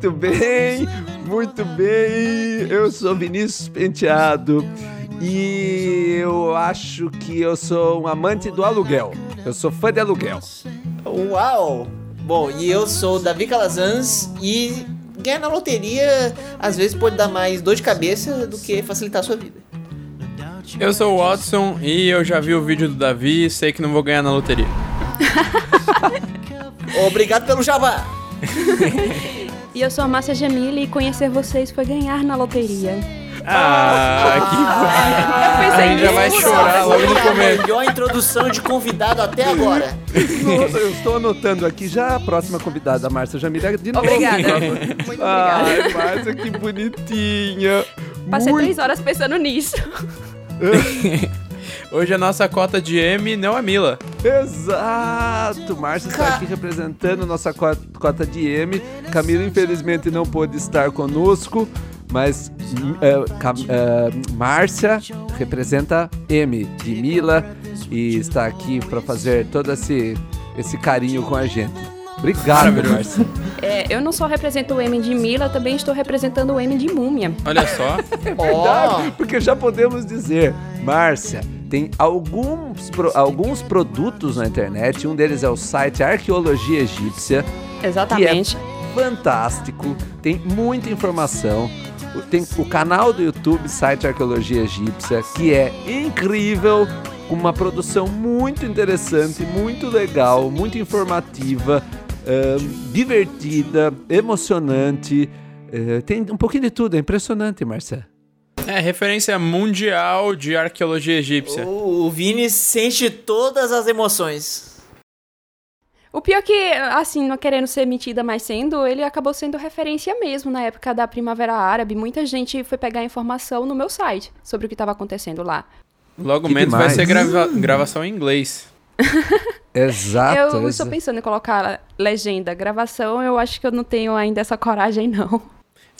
Muito bem, muito bem. Eu sou Vinícius Penteado e eu acho que eu sou um amante do aluguel. Eu sou fã de aluguel. Uau! Bom, e eu sou o Davi Calazans e ganhar na loteria às vezes pode dar mais dor de cabeça do que facilitar a sua vida. Eu sou o Watson e eu já vi o vídeo do Davi e sei que não vou ganhar na loteria. Obrigado pelo jabá! e eu sou a Márcia Jamile e conhecer vocês foi ganhar na loteria. Ah, que Eu pensei A gente já vai chorar logo no começo. Melhor introdução de convidado até agora. Nossa, eu estou anotando aqui já a próxima convidada, a Márcia Jamila, de novo. Obrigada. Muito obrigada. Ai, Márcia, que bonitinha. Passei Muito- três horas pensando nisso. Hoje a nossa cota de M não é Mila. Exato! Márcia está aqui representando nossa co- cota de M. Camila, infelizmente, não pôde estar conosco, mas Cam- é, Márcia representa M de Mila e está aqui para fazer todo esse, esse carinho com a gente. Obrigado. Márcia. É, eu não só represento o M de Mila, também estou representando o M de Múmia. Olha só. Ó, Porque já podemos dizer, Márcia, tem alguns, pro- alguns produtos na internet. Um deles é o site Arqueologia Egípcia. Exatamente. fantástico, tem muita informação. O- Tem o canal do YouTube, site Arqueologia Egípcia, que é incrível, com uma produção muito interessante, muito legal, muito informativa, divertida, emocionante. eh, tem um pouquinho de tudo, é impressionante, Marcelo. É referência mundial de arqueologia egípcia. o, o Vini sente todas as emoções. O pior que, assim, não querendo ser metida, mas sendo, ele acabou sendo referência mesmo na época da Primavera Árabe. Muita gente foi pegar informação no meu site sobre o que estava acontecendo lá. Logo Que menos vai demais. ser grava- gravação em inglês. Exato. eu estou pensando em colocar legenda, gravação, eu acho que eu não tenho ainda essa coragem, não.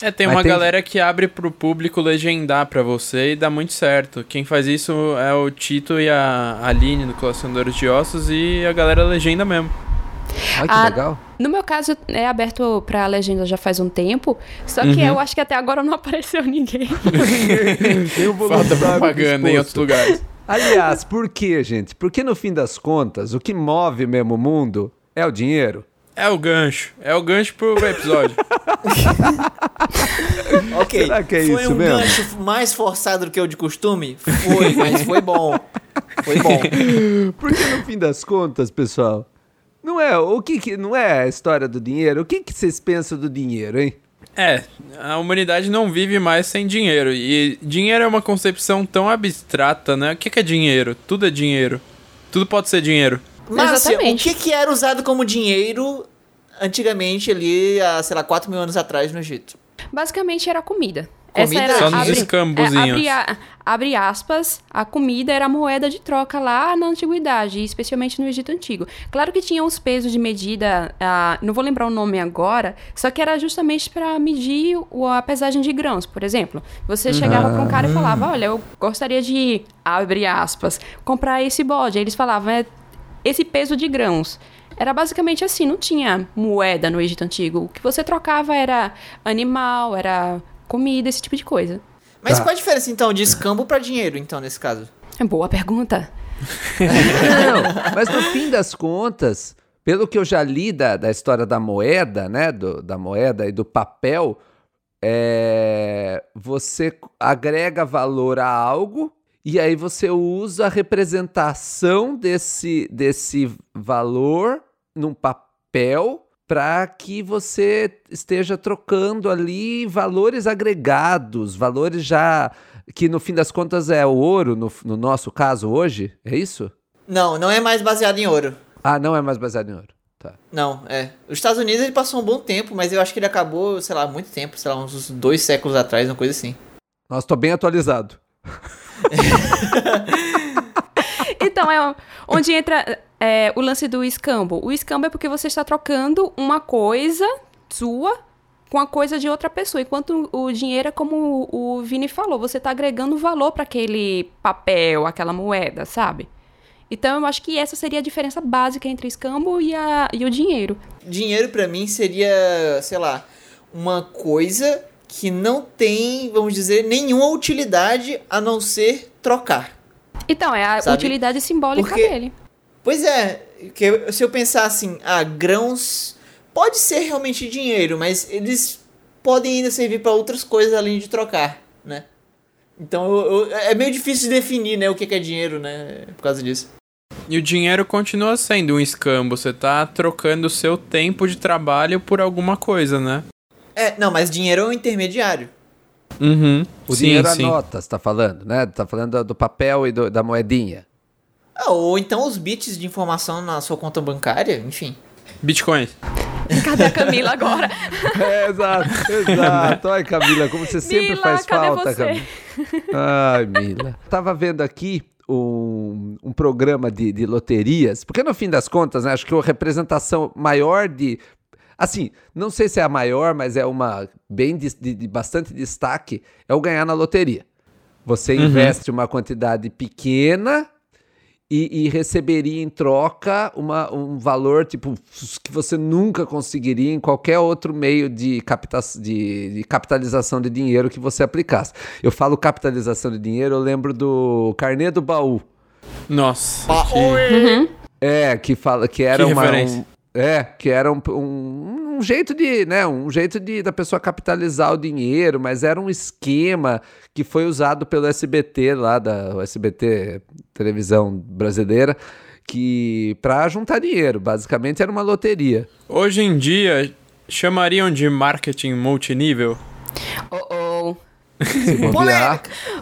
É, tem Mas uma tem- galera que abre pro público legendar pra você e dá muito certo. Quem faz isso é o Tito e a Aline do Colecionadores de Ossos e a galera legenda mesmo. Ai, que Ah, legal. No meu caso, é aberto pra legenda já faz um tempo, só que Uhum. eu acho que até agora não apareceu ninguém. Tem um Falta propaganda em outros lugares. Aliás, por quê, gente? Porque no fim das contas, o que move mesmo o mundo é o dinheiro. É o gancho. É o gancho pro episódio. Ok, Será que é foi isso um mesmo? gancho mais forçado do que o de costume? Foi, mas foi bom. Foi bom. Porque no fim das contas, pessoal, não é o que, que não é a história do dinheiro. O que que vocês pensam do dinheiro, hein? É, a humanidade não vive mais sem dinheiro. E dinheiro é uma concepção tão abstrata, né? O que é dinheiro? Tudo é dinheiro. Tudo pode ser dinheiro. Márcia, o Exatamente. que, que era usado como dinheiro antigamente ali, há, sei lá, 4 mil anos atrás no Egito? Basicamente era comida. Comida? Essa era, Só nos abre, escambozinhos. é, abre, a- abre aspas, a comida era a moeda de troca lá na antiguidade, e especialmente no Egito Antigo. Claro que tinha uns pesos de medida, ah, não vou lembrar o nome agora, só que era justamente para medir o- a pesagem de grãos, por exemplo. Você chegava para um cara e falava: Olha, eu gostaria de, abre aspas, comprar esse bode. Aí eles falavam: É esse peso de grãos. Era basicamente assim, não tinha moeda no Egito Antigo. O que você trocava era animal, era comida, esse tipo de coisa. Mas Tá. qual a diferença então de escambo pra dinheiro, então, nesse caso? É boa pergunta. Não, mas no fim das contas, pelo que eu já li da, da história da moeda, né? do- da moeda e do papel, é, você agrega valor a algo e aí você usa a representação desse, desse valor num papel para que você esteja trocando ali valores agregados, valores já que no fim das contas é o ouro, no, no nosso caso hoje, é isso? Não, não é mais baseado em ouro. Ah, não é mais baseado em ouro. Tá. Não, é. Os Estados Unidos ele passou um bom tempo, mas eu acho que ele acabou, sei lá, muito tempo, sei lá, uns dois séculos atrás, uma coisa assim. Nossa, tô bem atualizado. Então, é onde entra é, o lance do escambo. O escambo é porque você está trocando uma coisa sua com a coisa de outra pessoa. Enquanto o dinheiro é como o Vini falou, você está agregando valor para aquele papel, aquela moeda, sabe? Então, eu acho que essa seria a diferença básica entre escambo e, a, e o dinheiro. Dinheiro pra mim seria, sei lá, uma coisa que não tem, vamos dizer, nenhuma utilidade a não ser trocar. Então, é a Sabe? utilidade simbólica Porque- dele. Pois é, que se eu pensar assim, ah, grãos pode ser realmente dinheiro, mas eles podem ainda servir para outras coisas além de trocar, né? Então eu- eu- é meio difícil de definir, né, o que que é dinheiro, né, por causa disso. E o dinheiro continua sendo um escambo. Você tá trocando o seu tempo de trabalho por alguma coisa, né? É, não, mas dinheiro é um intermediário. Uhum. O sim, dinheiro sim. à nota, você tá falando, né? Tá falando do, papel e do- da moedinha. Ah, ou então os bits de informação na sua conta bancária, enfim. Bitcoins. Cadê a Camila agora? É, exato, exato. Ai, Camila, como você sempre Mila, faz cadê falta, você? Camila. Ai, Mila. Tava vendo aqui um, um programa de, de loterias, porque no fim das contas, né, acho que a representação maior de. Assim, não sei se é a maior, mas é uma bem de, de- de bastante destaque, é o ganhar na loteria. Você investe uma quantidade pequena e, e receberia em troca uma, um valor tipo que você nunca conseguiria em qualquer outro meio de, capta de, de capitalização de dinheiro que você aplicasse. Eu falo capitalização de dinheiro, eu lembro do carnê do baú. Nossa. Que- Uhum. É, que fala que era Que uma um- é, que era um, um, um jeito de, né, um jeito de da pessoa capitalizar o dinheiro, mas era um esquema que foi usado pelo SBT lá da SBT televisão brasileira que para juntar dinheiro, basicamente era uma loteria. Hoje em dia, chamariam de marketing multinível? Oh, oh.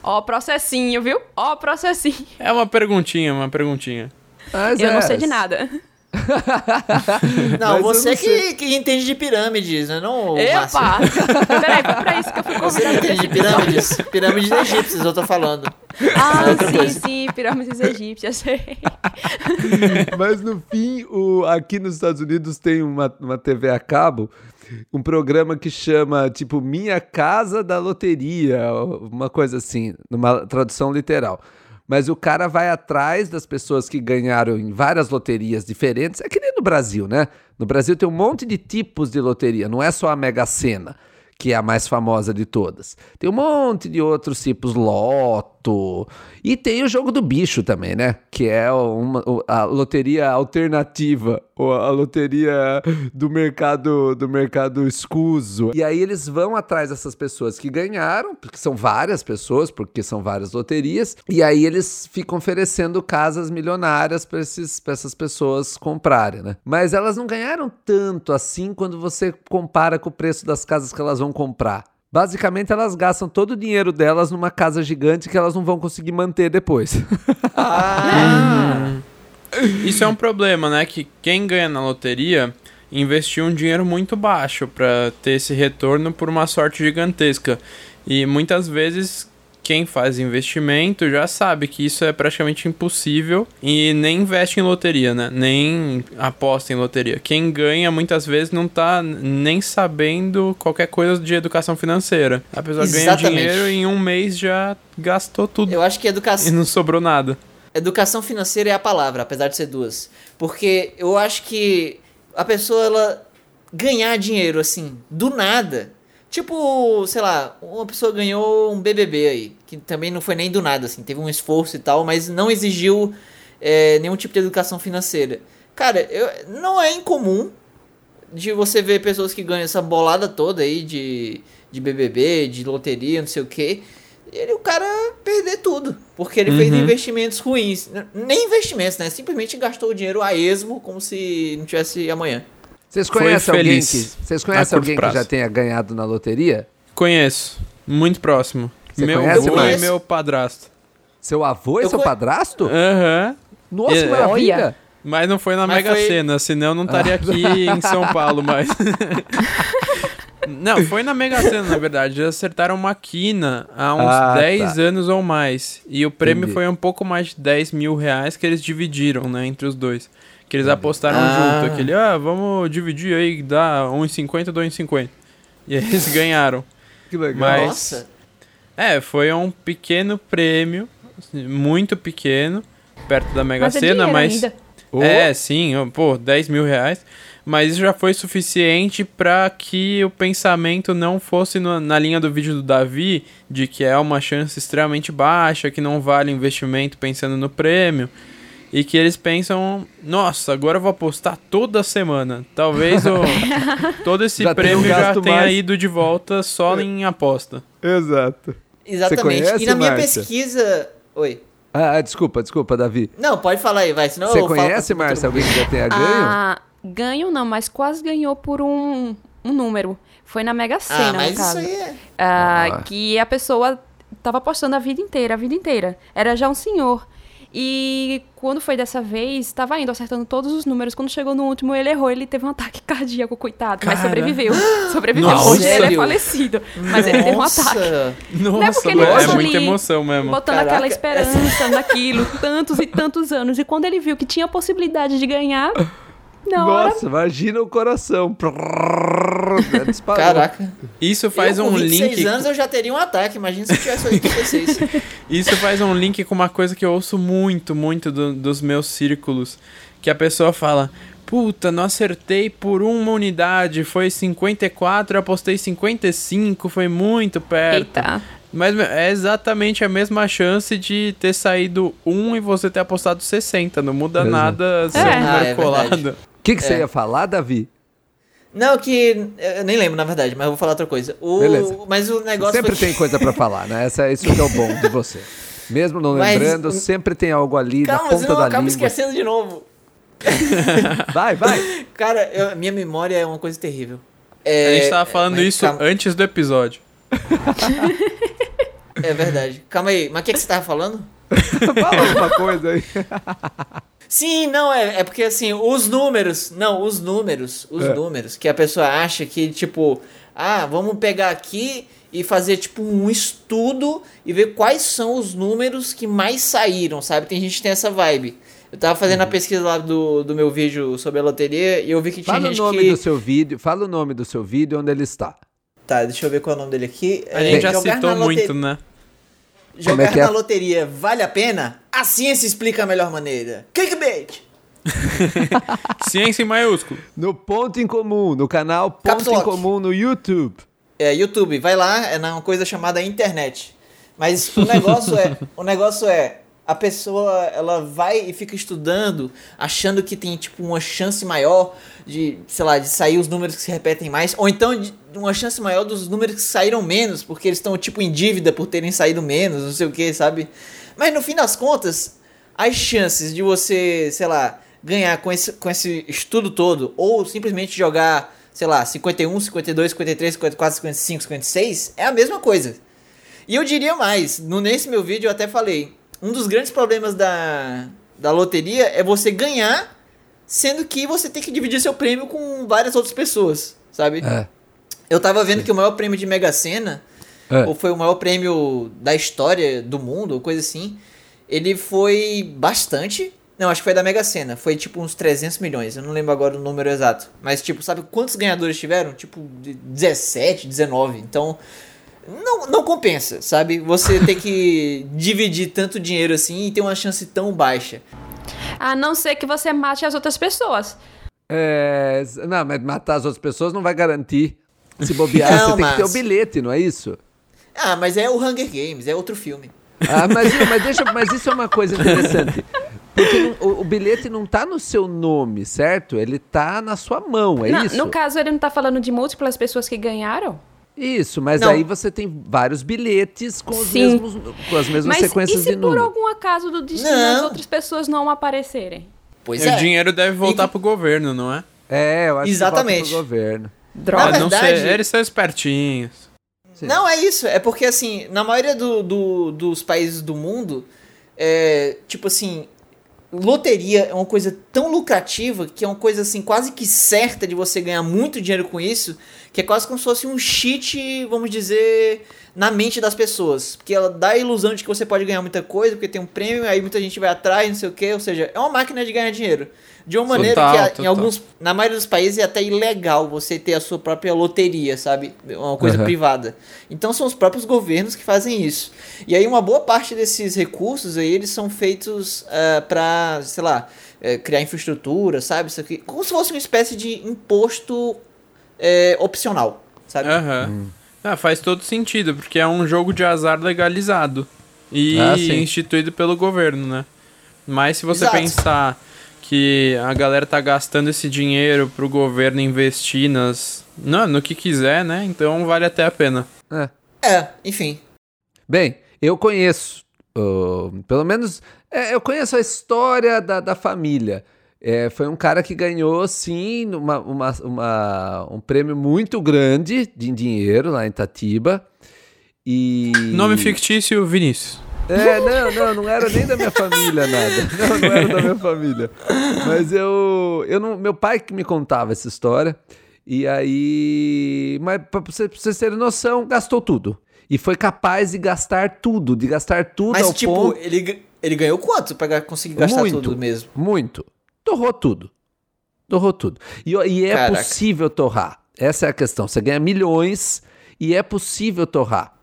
Ó o processinho, viu? Ó o processinho. É uma perguntinha, uma perguntinha. Mas Eu não é, sei de nada. Não, Mas você não sei. que, que entende de pirâmides, né? Não. Epa! Peraí, foi pra isso que eu fui Você convidada. entende de pirâmides? Pirâmides egípcias, eu tô falando. Ah, É sim, coisa. sim, pirâmides egípcias, sei. Mas no fim, o, aqui nos Estados Unidos tem uma, uma TV a cabo, um programa que chama, tipo, Minha Casa da Loteria, uma coisa assim, numa tradução literal. Mas o cara vai atrás das pessoas que ganharam em várias loterias diferentes. É que nem no Brasil, né? No Brasil tem um monte de tipos de loteria, não é só a Mega Sena que é a mais famosa de todas. Tem um monte de outros tipos, loto. E tem o jogo do bicho também, né? Que é uma, a loteria alternativa, ou a loteria do mercado do mercado escuso. E aí eles vão atrás dessas pessoas que ganharam, porque são várias pessoas, porque são várias loterias, e aí eles ficam oferecendo casas milionárias para essas pessoas comprarem, né? Mas elas não ganharam tanto assim quando você compara com o preço das casas que elas vão comprar. Basicamente, elas gastam todo o dinheiro delas numa casa gigante que elas não vão conseguir manter depois. Ah, Isso é um problema, né? Que quem ganha na loteria investiu um dinheiro muito baixo pra ter esse retorno por uma sorte gigantesca. E muitas vezes quem faz investimento já sabe que isso é praticamente impossível e nem investe em loteria, né? Nem aposta em loteria. Quem ganha muitas vezes não tá nem sabendo qualquer coisa de educação financeira. A pessoa ganha Exatamente. dinheiro e em um mês já gastou tudo eu acho que e educação, não sobrou nada. educação financeira é a palavra, apesar de ser duas. Porque eu acho que a pessoa, ela ganhar dinheiro, assim, do nada. Tipo, sei lá, uma pessoa ganhou um BBB aí, que também não foi nem do nada, assim, teve um esforço e tal, mas não exigiu é, nenhum tipo de educação financeira. Cara, eu, não é incomum de você ver pessoas que ganham essa bolada toda aí de, de BBB, de loteria, não sei o que, ele o cara perder tudo, porque ele fez investimentos ruins, nem investimentos, né? Simplesmente gastou o dinheiro a esmo como se não tivesse amanhã. Vocês Foi conhecem alguém que, feliz vocês a conhecem alguém que já tenha ganhado na loteria? Conheço. Muito próximo. Você meu conhece, avô e meu padrasto. Seu avô e Eu seu conhe- padrasto? Aham. Nossa, É. que maravilha! Olha. Mas não foi na Mas Mega foi- Sena, senão eu não estaria aqui em São Paulo mais. não, foi na Mega Sena, na verdade. Eles acertaram uma quina há uns Ah, 10 tá. anos ou mais. E o prêmio Entendi. foi um pouco mais de 10 mil reais que eles dividiram, né, entre os dois. Que eles apostaram Ah. junto. Aquele, ah, vamos dividir aí, dá 1,50, 2,50. E eles ganharam. Que legal. Mas- Nossa, É, foi um pequeno prêmio, assim, muito pequeno, perto da Mega Mas é Sena, dinheiro mas ainda. Ô, É, sim, ó, pô, 10 mil reais. Mas isso já foi suficiente pra que o pensamento não fosse no- na linha do vídeo do Davi, de que é uma chance extremamente baixa, que não vale investimento pensando no prêmio. E que eles pensam, nossa, agora eu vou apostar toda semana. Talvez o, todo esse Já tenho prêmio já tenha mais. ido de volta só em aposta. Exato. Exatamente. conhece, e na minha Márcia? pesquisa. Oi. Ah, ah, desculpa, desculpa, Davi. Não, pode falar aí, vai. Senão Você eu falo conhece, Márcia, alguém que já tenha ganho? Ah, ganho não, mas quase ganhou por um, um número. Foi na Mega Sena, Ah, mas no isso caso. aí é. Ah, Ah. Que a pessoa tava apostando a vida inteira, a vida inteira. Era já um senhor. E quando foi dessa vez, tava indo acertando todos os números. Quando chegou no último, ele errou. Ele teve um ataque cardíaco, coitado. Mas Cara. sobreviveu. Sobreviveu. Nossa. Hoje ele é falecido. Mas ele teve um Nossa. ataque. Nossa, porque ele é tava muita ali emoção mesmo. Botando Caraca, aquela esperança naquilo, tantos e tantos anos. E quando ele viu que tinha a possibilidade de ganhar, na hora. Nossa, imagina o coração. Disparou. Caraca. Isso faz eu, um com 26 link. anos eu já teria um ataque. Imagina se eu tivesse 86. Isso faz um link com uma coisa que eu ouço muito, muito do- dos meus círculos. Que a pessoa fala: Puta, não acertei por uma unidade, foi 54, eu apostei 55, foi muito perto. Eita. Mas meu, é exatamente a mesma chance de ter saído 1 e você ter apostado 60. Não muda Exato. nada É. número Ah, é colado. verdade. O que, que você É. ia falar, Davi? Não, que. Eu nem lembro, na verdade, mas eu vou falar outra coisa. O, Beleza. Mas o negócio Sempre foi tem coisa pra falar, né? Essa, isso que é o bom de você. Mesmo não Mas- lembrando, sempre tem algo ali na Calma, ponta senão eu da acabo língua. esquecendo de novo. Vai, vai. Cara, eu- minha memória é uma coisa terrível. A É, gente tava falando mas isso calma- antes do episódio. É verdade. Calma aí, mas o que, que você tava falando? Fala alguma coisa aí. Sim, não, é, é porque assim, os números. Não, os números. Os É. números que a pessoa acha que, tipo, ah, vamos pegar aqui e fazer, tipo, um estudo e ver quais são os números que mais saíram, sabe? Tem gente que tem essa vibe. Eu tava fazendo a Uhum. pesquisa lá do, do meu vídeo sobre a loteria e eu vi que tinha Fala o gente nome que. do seu vídeo. Fala o nome do seu vídeo onde ele está. Tá, deixa eu ver qual é o nome dele aqui. A É, gente já jogar citou muito, né? Jogar é que é? na loteria vale a pena? A ciência explica a melhor maneira. Clickbait! Ciência em maiúsculo. No Ponto em Comum, no canal Ponto Caps em Lock. Comum no YouTube. É, YouTube, vai lá, é uma coisa chamada internet. Mas o negócio é, o negócio é, a pessoa, ela vai e fica estudando, achando que tem tipo uma chance maior de, sei lá, de sair os números que se repetem mais, ou então de uma chance maior dos números que saíram menos, porque eles estão tipo em dívida por terem saído menos, não sei o que, sabe? Mas no fim das contas, as chances de você, sei lá, ganhar com esse, com esse estudo todo, ou simplesmente jogar, sei lá, 51, 52, 53, 54, 55, 56, é a mesma coisa. E eu diria mais, no, nesse meu vídeo eu até falei, um dos grandes problemas da, da loteria é você ganhar, sendo que você tem que dividir seu prêmio com várias outras pessoas, sabe? É. Eu tava vendo que o maior prêmio de Mega Sena, É. ou foi o maior prêmio da história do mundo, ou coisa assim, ele foi bastante. Não, acho que foi da Mega Sena. Foi tipo uns 300 milhões. Eu não lembro agora o número exato. Mas, tipo, sabe quantos ganhadores tiveram? Tipo, de 17, 19. Então, não, não compensa, sabe? Você ter que dividir tanto dinheiro assim e ter uma chance tão baixa. A não ser que você mate as outras pessoas. É, não, mas matar as outras pessoas não vai garantir. Se bobear, Não, você tem que ter o mas- bilhete, não é isso? Ah, mas é o Hunger Games, é outro filme. Ah, mas, mas, deixa, mas isso é uma coisa interessante. Porque não- o, o bilhete não tá no seu nome, certo? Ele tá na sua mão, é Na- isso? No caso, ele não tá falando de múltiplas pessoas que ganharam? Isso, mas Não. aí você tem vários bilhetes com, os mesmos, com as mesmas Mas sequências e se de por número. algum acaso do destino as Não. outras pessoas não aparecerem? Pois E é. o dinheiro deve voltar E- pro governo, não é? É, eu acho Exatamente. que volta pro governo. Droga. Na Ah, não verdade- sei, eles são espertinhos. Sim. Não, é isso. É porque, assim, na maioria do, do- dos países do mundo, é, tipo assim, loteria é uma coisa tão lucrativa que é uma coisa, assim, quase que certa de você ganhar muito dinheiro com isso, que é quase como se fosse um cheat, vamos dizer, na mente das pessoas. Porque ela dá a ilusão de que você pode ganhar muita coisa, porque tem um prêmio, aí muita gente vai atrás, não sei o quê. Ou seja, é uma máquina de ganhar dinheiro. De uma maneira Total, que a- em alguns. Na maioria dos países é até ilegal você ter a sua própria loteria, sabe? Uma coisa Aham. privada. Então são os próprios governos que fazem isso. E aí uma boa parte desses recursos aí, eles são feitos ah, pra, sei lá, eh, criar infraestrutura, sabe? Isso aqui. Como se fosse uma espécie de imposto eh, opcional, sabe? Aham. Ah, faz todo sentido, porque é um jogo de azar legalizado e Ah, instituído pelo governo, né? Mas se você Exato. pensar que a galera tá gastando esse dinheiro pro governo investir nas, não, no que quiser, né? Então vale até a pena. É. É, enfim. Bem, eu conheço, uh, pelo menos, é, eu conheço a história da, da família. É, foi um cara que ganhou, sim, uma, uma- uma- um prêmio muito grande de dinheiro lá em Tatiba. E... Nome fictício, Vinícius. É, não, não, não era nem da minha família nada. Não, não era da minha família. Mas eu, eu não, meu pai que me contava essa história. E aí, mas pra você- pra vocês terem noção, gastou tudo. E foi capaz de gastar tudo, de gastar tudo Mas, ao tipo, ponto ele, ele ganhou quanto pra ga- conseguir gastar Muito. tudo mesmo? muito. Torrou tudo. Torrou tudo. E, e é Caraca. possível torrar. Essa é a questão. Você ganha milhões e é possível torrar.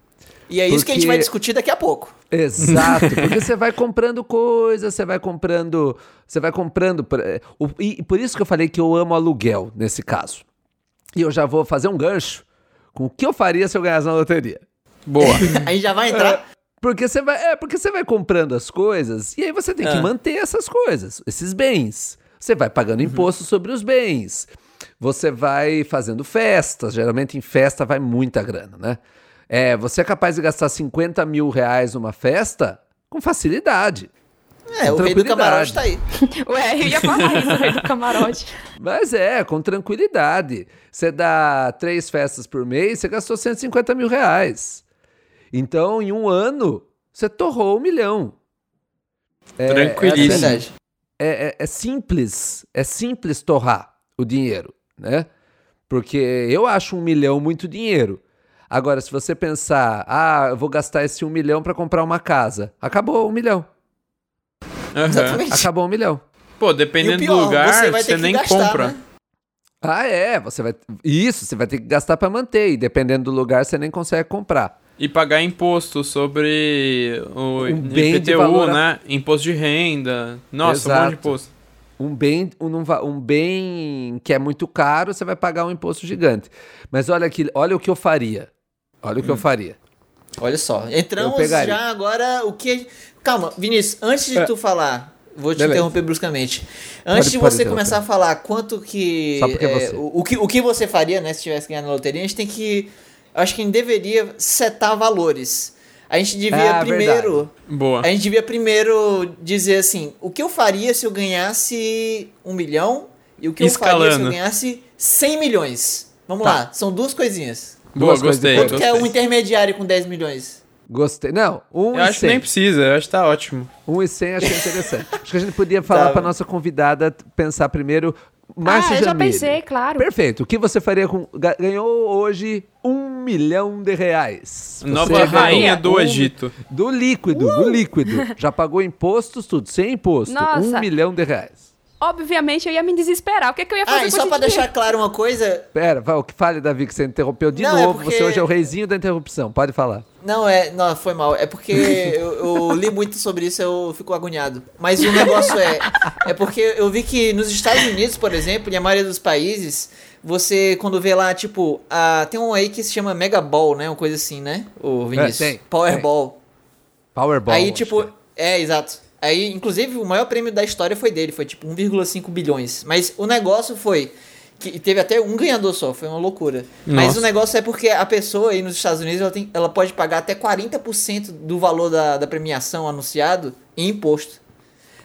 E é isso que a gente Porque- vai discutir daqui a pouco. Exato, porque você vai comprando coisas, você vai comprando, você vai comprando, por- é, e por isso que eu falei que eu amo aluguel nesse caso. E eu já vou fazer um gancho com o que eu faria se eu ganhasse na loteria. Boa. A gente já vai entrar. Porque você vai, é, porque você vai comprando as coisas e aí você tem que Ah. manter essas coisas, esses bens. Você vai pagando imposto sobre os bens. Você vai fazendo festas. Geralmente em festa vai muita grana, né? É, você é capaz de gastar 50 mil reais numa festa com facilidade. É, o rei do camarote tá aí. Ué, eu ia falar isso, rei do camarote. Mas é, com tranquilidade. Você dá três festas por mês, você gastou 150 mil reais. Então, em um ano, você torrou um milhão. É, Tranquilíssimo. assim, Verdade. é, é- é simples, é simples torrar o dinheiro, né? Porque eu acho um milhão muito dinheiro. Agora, se você pensar, ah, eu vou gastar esse um milhão para comprar uma casa, acabou um milhão. Exatamente. Acabou um milhão. Pô, dependendo pior, do lugar, você você, nem gastar, compra. né? Ah, é, você vai. Isso, você vai ter que gastar para manter. E dependendo do lugar, você nem consegue comprar. E pagar imposto sobre o Um bem de IPTU, né? Imposto de renda. Nossa, um monte Exato. de imposto. Um bem, um, um bem que é muito caro, você vai pagar um imposto gigante. Mas olha aqui, olha o que eu faria. Olha o que eu faria. Olha só. Entramos já agora o que. Calma, Vinícius, antes de É. tu falar. Vou te Beleza. interromper bruscamente. Antes de pode você interromper. começar a falar quanto que. Só porque é é, você. o, o que. O que você faria, né, se tivesse ganhado na loteria, a gente tem que. Eu Acho que a gente deveria setar valores. A gente devia Ah, primeiro. Boa. A gente devia primeiro dizer assim: o que eu faria se eu ganhasse um milhão e o que eu faria se eu Escalando. ganhasse 100 milhões. Vamos Tá. lá, são duas coisinhas. Boa, Duas coisas gostei. depois. Quanto que é gostei. um intermediário com 10 milhões? Gostei. Não, um Eu e acho que cem. nem precisa, eu acho que tá ótimo. Um e cem achei interessante. Acho que a gente podia falar Tá. para nossa convidada pensar primeiro. Márcia ah, eu já pensei, claro. Perfeito. O que você faria com. ga- Ganhou hoje um milhão de reais. Você Nova rainha do um- Egito. Do líquido, do líquido. Já pagou impostos, tudo, sem imposto. Nossa. Um milhão de reais. Obviamente eu ia me desesperar. O que, que eu ia fazer Ah, e só pra deixar dinheiro? claro uma coisa. Pera, vai, o que fale, Davi, que você interrompeu de Não, é novo. porque- Você hoje é o reizinho da interrupção. Pode falar. Não, é. Não, foi mal. É porque eu, eu li muito sobre isso eu fico agoniado. Mas o negócio é. É porque eu vi que nos Estados Unidos, por exemplo, e a maioria dos países, você, quando vê lá, tipo, ah, tem um aí que se chama Mega Ball, né? Uma coisa assim, né? O Vinícius. tem, Powerball. Powerball. Aí, tipo, que é, exato. Aí, inclusive, o maior prêmio da história foi dele, foi tipo 1,5 bilhões. Mas o negócio foi. Que teve até um ganhador só, foi uma loucura. Mas Nossa. o negócio é porque a pessoa aí nos Estados Unidos ela, tem, ela pode pagar até 40% do valor da, da premiação anunciado em imposto.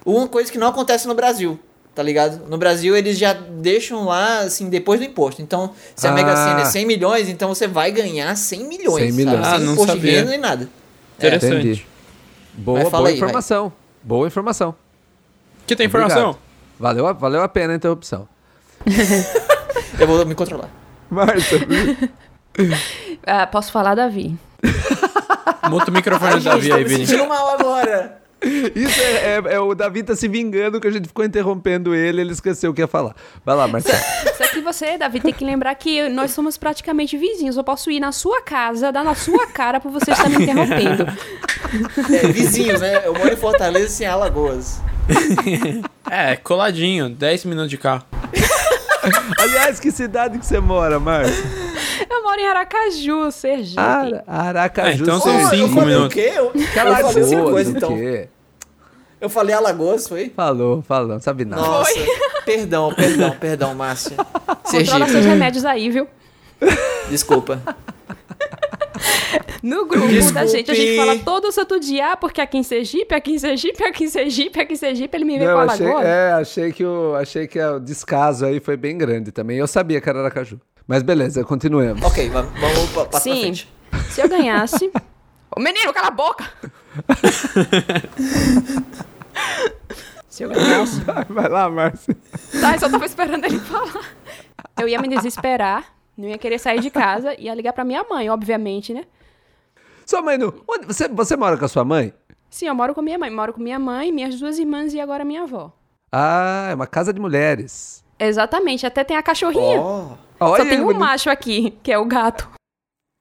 Uma coisa que não acontece no Brasil, tá ligado? No Brasil eles já deixam lá, assim, depois do imposto. Então, se a Mega Ah. Sena é 100 milhões, então você vai ganhar 100 milhões. 100 milhões. Sabe? Ah, Sem não imposto de sabia. renda nem nada. Interessante. Entendi. Boa, Mas boa aí, vai. informação. Boa informação. Que tem informação? Obrigado. Valeu, valeu a pena a interrupção. Eu vou me controlar. Márcia. Ah, posso falar, Davi? Muta o microfone do Davi tô aí, Vini. sentindo mal agora. Isso é, é- é o Davi tá se vingando que a gente ficou interrompendo ele, ele esqueceu o que ia falar. Vai lá, Marcelo. Só que você, Davi, tem que lembrar que nós somos praticamente vizinhos. Eu posso ir na sua casa, dar na sua cara por você estar me interrompendo. É, vizinhos, né? Eu moro em Fortaleza, em Alagoas. É, coladinho, 10 minutos de carro. Aliás, que cidade que você mora, Márcio? Eu moro em Aracaju, Sergipe. Ara- Aracaju. É, então são eu cinco minutos. o quê? Eu, eu Alagoas, falei coisa, então. quê? Eu falei Alagoas, foi? Falou, falou, não sabe nada. Nossa. Perdão, perdão, perdão. Controla Sergipe, seus remédios aí, viu? desculpa. No grupo Desculpe. da gente, a gente fala todo santo dia, ah, porque aqui em Sergipe, aqui em Sergipe, aqui em Sergipe, aqui em Sergipe, ele me vê Não, com a achei, é, achei que, o, achei que o descaso aí foi bem grande também. Eu sabia que era Aracaju. Mas beleza, continuemos. Ok, va- vamos pa- passar pra Sim. frente. Se eu ganhasse. Ô menino, cala a boca! Se eu ganhasse. Vai lá, Márcio. Tá, eu só tava esperando ele falar. Eu ia me desesperar, não ia querer sair de casa, ia ligar pra minha mãe, obviamente, né? Sua mãe, não, onde, você, você mora com a sua mãe? Sim, eu moro com minha mãe. Moro com minha mãe, minhas duas irmãs e agora minha avó. Ah, é uma casa de mulheres. Exatamente, até tem a cachorrinha. Ó, Olha, Só tem um bonito. macho aqui, que é o gato.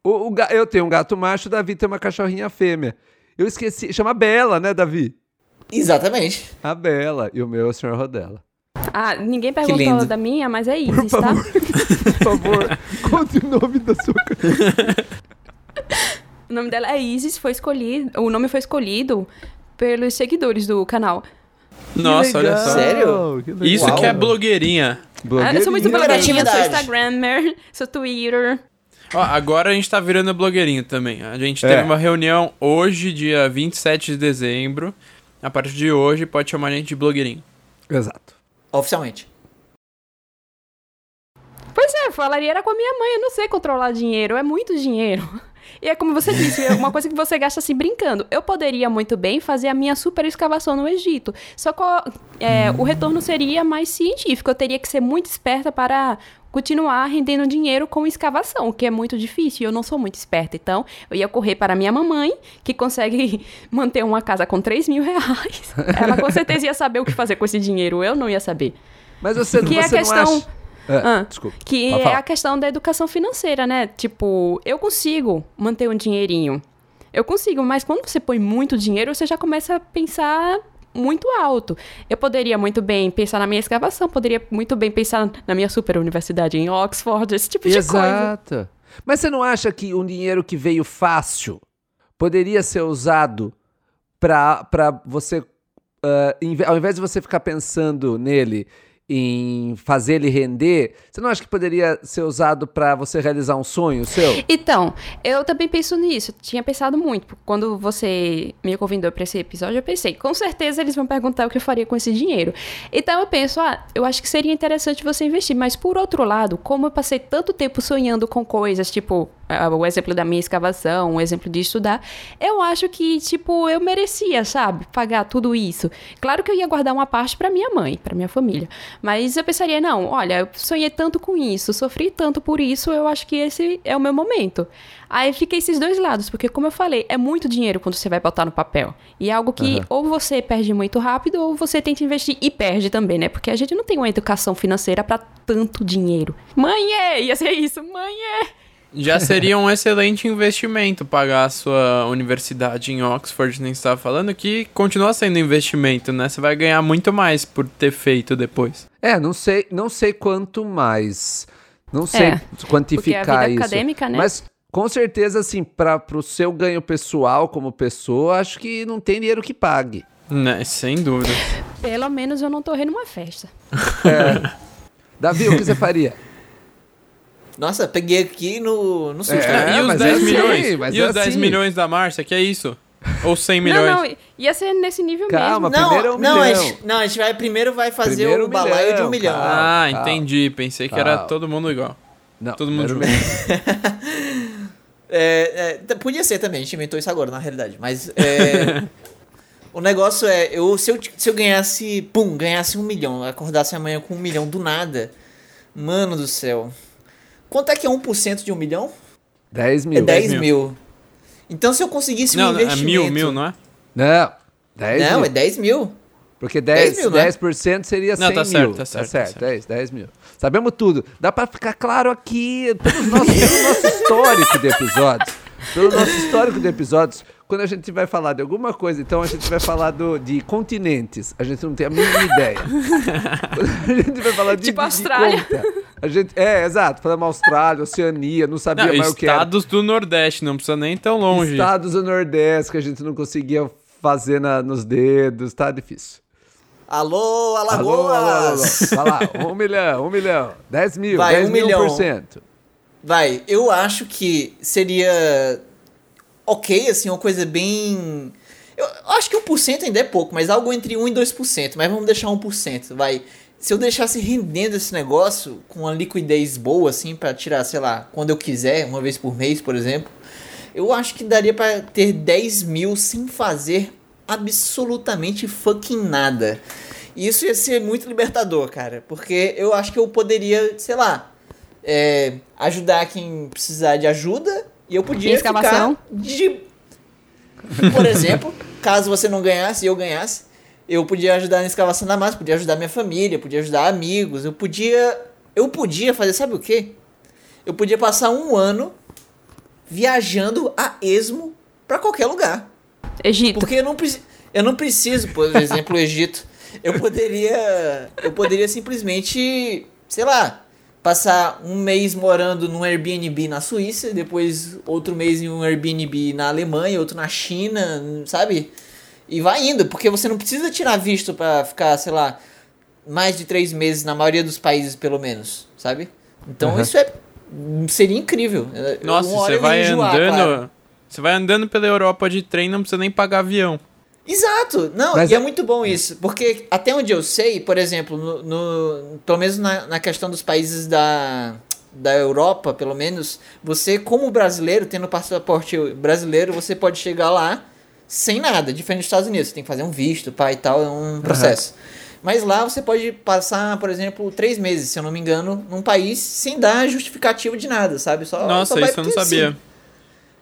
O, o ga- eu tenho um gato macho, o Davi tem uma cachorrinha fêmea. Eu esqueci, chama Bela, né, Davi? exatamente. A Bela. E o meu é o Sr. Rodela. Ah, ninguém perguntou da minha, mas é Isis, tá? Por favor, conte o nome da sua. O nome dela é Isis, foi escolhido. O nome foi escolhido pelos seguidores do canal. Nossa, olha só. Sério? Que. Isso Uau. que é blogueirinha. Ah, eu sou muito blogueirinha, sou. Instagrammer, sou Twitter. Ó, agora a gente tá virando blogueirinho também. A gente É. teve uma reunião hoje, dia 27 de dezembro. A partir de hoje, pode chamar a gente de blogueirinho. Exato. Oficialmente. Pois é, falaria era com a minha mãe, eu não sei controlar dinheiro, é muito dinheiro. E é como você disse, é uma coisa que você gasta assim brincando. Eu poderia muito bem fazer a minha super escavação no Egito. Só que é, o retorno seria mais científico. Eu teria que ser muito esperta para continuar rendendo dinheiro com escavação, o que é muito difícil. e Eu não sou muito esperta. Então, eu ia correr para minha mamãe, que consegue manter uma casa com 3 mil reais. Ela com certeza ia saber o que fazer com esse dinheiro. Eu não ia saber. Mas você, Que é a você questão- não acha... É, Ah, desculpa. Que Pode é falar. a questão da educação financeira, né? Tipo, eu consigo manter um dinheirinho. Eu consigo, mas quando você põe muito dinheiro, você já começa a pensar muito alto. Eu poderia muito bem pensar na minha escavação, poderia muito bem pensar na minha super universidade em Oxford, esse tipo de coisa. Exato. Mas você não acha que um dinheiro que veio fácil poderia ser usado para você, inve- ao invés de você ficar pensando nele em fazer ele render, você não acha que poderia ser usado para você realizar um sonho seu? Então, eu também penso nisso. Tinha pensado muito. Quando você me convidou para esse episódio, eu pensei, com certeza eles vão perguntar o que eu faria com esse dinheiro. Então eu penso, ah, eu acho que seria interessante você investir. Mas por outro lado, como eu passei tanto tempo sonhando com coisas, tipo o exemplo da minha escavação, o exemplo de estudar, eu acho que, tipo, eu merecia, sabe, pagar tudo isso. Claro que eu ia guardar uma parte para minha mãe, para minha família. Mas eu pensaria, não, olha, eu sonhei tanto com isso, sofri tanto por isso, eu acho que esse é o meu momento. Aí fica esses dois lados, porque como eu falei, é muito dinheiro quando você vai botar no papel. E é algo que Aham. ou você perde muito rápido ou você tenta investir e perde também, né? Porque a gente não tem uma educação financeira para tanto dinheiro. Mãe, é, ia ser isso, mãe, é. Já seria um excelente investimento pagar a sua universidade em Oxford, nem estava falando, que continua sendo investimento, né? Você vai ganhar muito mais por ter feito depois. É, não sei, não sei quanto mais. Não sei É, quantificar porque a vida isso. acadêmica, né? Mas com certeza, assim, para o seu ganho pessoal como pessoa, acho que não tem dinheiro que pague. Né? Sem dúvida. Pelo menos eu não torrei numa festa. Davi, o que você faria? Nossa, peguei aqui no, no susto. É, né? e os mas 10 é assim, milhões? mas e é os 10 assim. milhões da Márcia, que é isso? Ou 100 milhões? Não, não, ia ser nesse nível Calma, mesmo. Não, primeiro é um não, a milhão. gente, não, a gente vai primeiro vai fazer Primeiro o balaio de um milhão, milhão. calma. Ah, Calma. entendi. Pensei que era Calma. todo mundo igual. Não, Todo mundo junto. É, é, podia ser também, a gente inventou isso agora, na realidade. Mas é, o negócio é, eu, se, eu, se eu ganhasse, pum, ganhasse um milhão, acordasse amanhã com um milhão do nada, mano do céu. Quanto é que é 1% de um milhão? 10 mil. É 10 mil. mil. Então se eu conseguisse um Não, é investimento... mil, mil, não é? Não, 10 Não, mil. é 10 mil. Porque 10, 10 mil, né? 10% seria 100 Não, tá mil. certo, tá certo, tá certo, certo. é isso, 10 mil. Sabemos tudo. Dá pra ficar claro aqui pelo nosso, pelo nosso histórico de episódios. Pelo nosso histórico de episódios, quando a gente vai falar de alguma coisa, então a gente vai falar do, de continentes. A gente não tem a mínima ideia. Quando a gente vai falar de, Tipo de Austrália. conta, a gente, é, exato. Falamos Austrália, Oceania, não sabia Não, mais o que era. estados do Nordeste, não precisa nem tão longe. Estados do Nordeste que a gente não conseguia fazer na- nos dedos, tá difícil. Alô, Alagoas! Alô, alô, alô. Vai lá, um milhão, um milhão, dez mil, Vai, dez um mil milhão. por cento. Vai, eu acho que seria ok, assim, uma coisa bem. Eu acho que 1% ainda é pouco, mas algo entre 1% e 2%. Mas vamos deixar 1%, vai. Se eu deixasse rendendo esse negócio com uma liquidez boa, assim, pra tirar, sei lá, quando eu quiser, uma vez por mês, por exemplo, eu acho que daria pra ter 10 mil sem fazer absolutamente fucking nada. E isso ia ser muito libertador, cara, porque eu acho que eu poderia, sei lá, é, ajudar quem precisar de ajuda e eu podia escavação? ficar de... Por exemplo, caso você não ganhasse e eu ganhasse, eu podia ajudar na escavação da massa, podia ajudar minha família, podia ajudar amigos, eu podia... Eu podia fazer, sabe o quê? Eu podia passar um ano viajando a esmo pra qualquer lugar. Egito. Porque eu não, preci- eu não preciso, por exemplo, o Egito. Eu poderia. Eu poderia simplesmente, sei lá, passar um mês morando num Airbnb na Suíça, depois outro mês em um Airbnb na Alemanha, outro na China, sabe? E vai indo, porque você não precisa tirar visto pra ficar, sei lá, mais de três meses na maioria dos países, pelo menos, sabe? Então Aham. isso é. Seria incrível. Nossa, Uma hora você vai enjoar, andando. claro. Você vai andando pela Europa de trem, não precisa nem pagar avião. Exato, não, Mas e é... é- muito bom isso, porque até onde eu sei, por exemplo, no, no- pelo menos na, na questão dos países da, da Europa, pelo menos, você como brasileiro, tendo passaporte brasileiro, você pode chegar lá sem nada, diferente dos Estados Unidos, você tem que fazer um visto, pá, e tal, é um processo. Mas lá você pode passar, por exemplo, três meses, se eu não me engano, num país sem dar justificativo de nada, sabe? Só, Nossa, só vai isso eu não sabia. sim.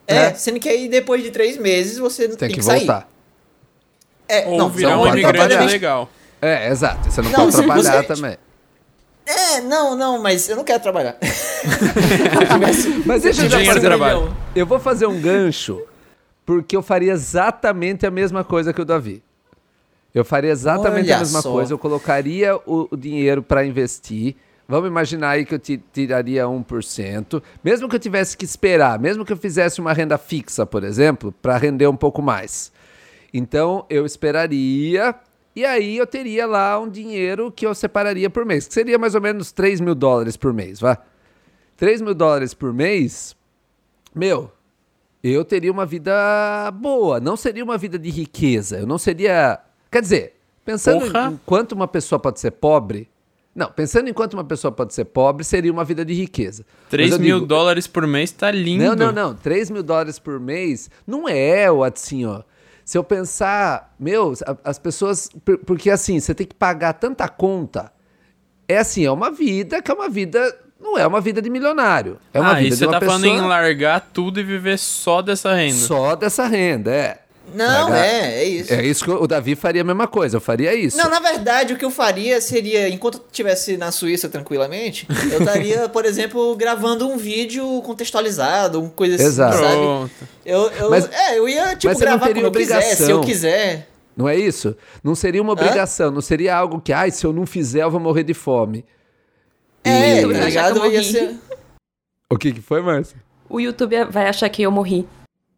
É, É. sendo que aí depois de três meses você Tem, tem, que, que sair. É, Ou não, virar não um imigrante trabalhar. legal. É, exato. Você não, Não, pode trabalhar você- também. É, não, não, mas eu não quero trabalhar. Mas deixa eu um de trabalho. Eu vou fazer um gancho, porque eu faria exatamente a mesma coisa que o Davi. Eu faria exatamente Olha a mesma só. coisa. Eu colocaria o, o dinheiro para investir. Vamos imaginar aí que eu ti- tiraria 1%. Mesmo que eu tivesse que esperar, mesmo que eu fizesse uma renda fixa, por exemplo, para render um pouco mais. Então eu esperaria e aí eu teria lá um dinheiro que eu separaria por mês, que seria mais ou menos 3 mil dólares por mês, vá. 3 mil dólares por mês, meu, eu teria uma vida boa. Não seria uma vida de riqueza. Eu não seria. Quer dizer, pensando em, Porra. em quanto uma pessoa pode ser pobre. Não, pensando em quanto uma pessoa pode ser pobre, seria uma vida de riqueza. Mas 3 eu mil digo- dólares por mês tá lindo. Não, não, não. 3 mil dólares por mês não é o assim, ó. Se eu pensar, meu, as pessoas. por- Porque assim, você tem que pagar tanta conta. É assim, é uma vida que é uma vida. Não é uma vida de milionário. É uma ah, e vida de você uma tá pessoa falando em largar tudo e viver só dessa renda. só dessa renda, é. Não, Pagar- é, é isso. É isso que o Davi faria a mesma coisa, eu faria isso. Não, na verdade, o que eu faria seria, enquanto eu estivesse na Suíça tranquilamente, eu estaria, por exemplo, gravando um vídeo contextualizado, uma coisa assim, Exato. sabe? Pronto. Eu, eu, Mas- é, eu ia, tipo, gravar quando eu quiser, se eu obrigação. quiser. Não é isso? Não seria uma obrigação, não seria algo que, ai, se eu não fizer, eu vou morrer de fome. É, E- Eu tá ia ligado? ser... O que, que foi, Márcio? O YouTube vai achar que eu morri.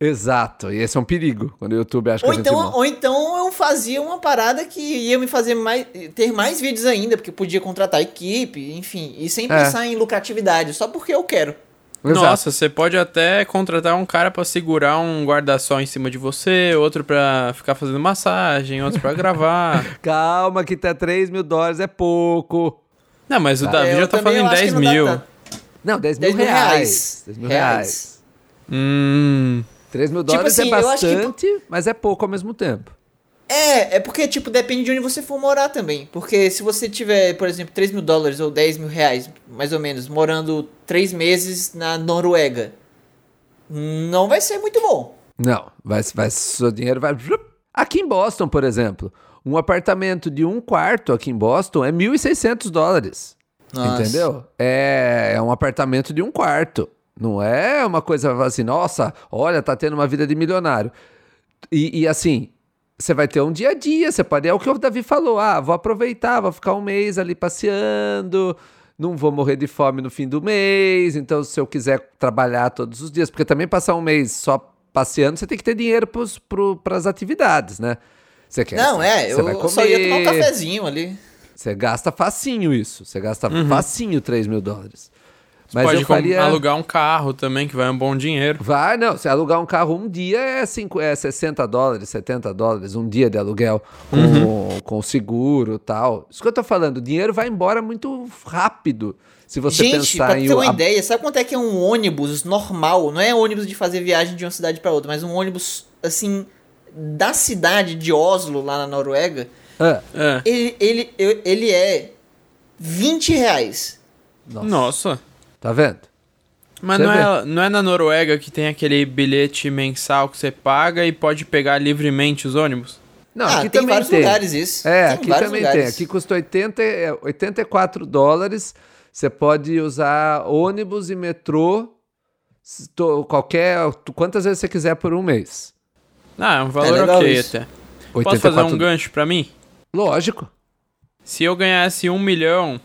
Exato, e esse é um perigo, quando o YouTube acha Ou que a gente então, ou então eu fazia uma parada que ia me fazer mais, ter mais vídeos ainda, porque eu podia contratar equipe, enfim, e sem É. pensar em lucratividade, só porque eu quero. Exato. Nossa, você pode até contratar um cara pra segurar um guarda-sol em cima de você, outro pra ficar fazendo massagem, outro pra gravar. Calma, que tá 3 mil dólares é pouco. Não, mas o Davi É, eu já tá falando em acho 10 que não dá mil. tanto. Não, 10 mil 10 mil reais. reais. 10 mil reais. Hum. 3 mil Tipo dólares assim, é acho que- bastante, mas é pouco ao mesmo tempo. É, é porque, tipo, depende de onde você for morar também. Porque se você tiver, por exemplo, 3 mil dólares ou 10 mil reais, mais ou menos, morando 3 meses na Noruega, não vai ser muito bom. Não, vai, vai, seu dinheiro vai. Aqui em Boston, por exemplo, um apartamento de um quarto aqui em Boston é 1.600 dólares. Nossa. Entendeu? É, é um apartamento de um quarto. Não é uma coisa assim, nossa, olha, tá tendo uma vida de milionário. E, e assim, você vai ter um dia a dia, você pode. É o que o Davi falou: ah, vou aproveitar, vou ficar um mês ali passeando, não vou morrer de fome no fim do mês. Então, se eu quiser trabalhar todos os dias, porque também passar um mês só passeando, você tem que ter dinheiro para as atividades, né? Você quer, Não, é, eu só ia tomar um comer, cafezinho ali. Você gasta facinho isso. Você gasta facinho 3 mil dólares. Mas Pode eu faria. alugar um carro também, que vai um bom dinheiro. Vai, não. Se alugar um carro um dia é, cinco, é 60 dólares, 70 dólares, um dia de aluguel com, Uhum. com seguro e tal. Isso que eu tô falando, o dinheiro vai embora muito rápido. Se você Gente, pensar pra em. ter uma a- ideia, sabe quanto é que é um ônibus normal? Não é ônibus de fazer viagem de uma cidade pra outra, mas um ônibus, assim, da cidade de Oslo, lá na Noruega, Ah, ele, ele, ele é 20 reais. nossa, Nossa. Tá vendo? Mas Você não vê? é, não é na Noruega que tem aquele bilhete mensal que você paga e pode pegar livremente os ônibus? Não, ah, aqui tem também vários tem. lugares isso. É, Tem aqui também lugares. tem. Aqui custa 80, é, 84 dólares. Você pode usar ônibus e metrô qualquer. quantas vezes você quiser por um mês. Ah, é um valor legal ok isso. até. Posso fazer 84 um gancho pra mim? Lógico. Se eu ganhasse um milhão,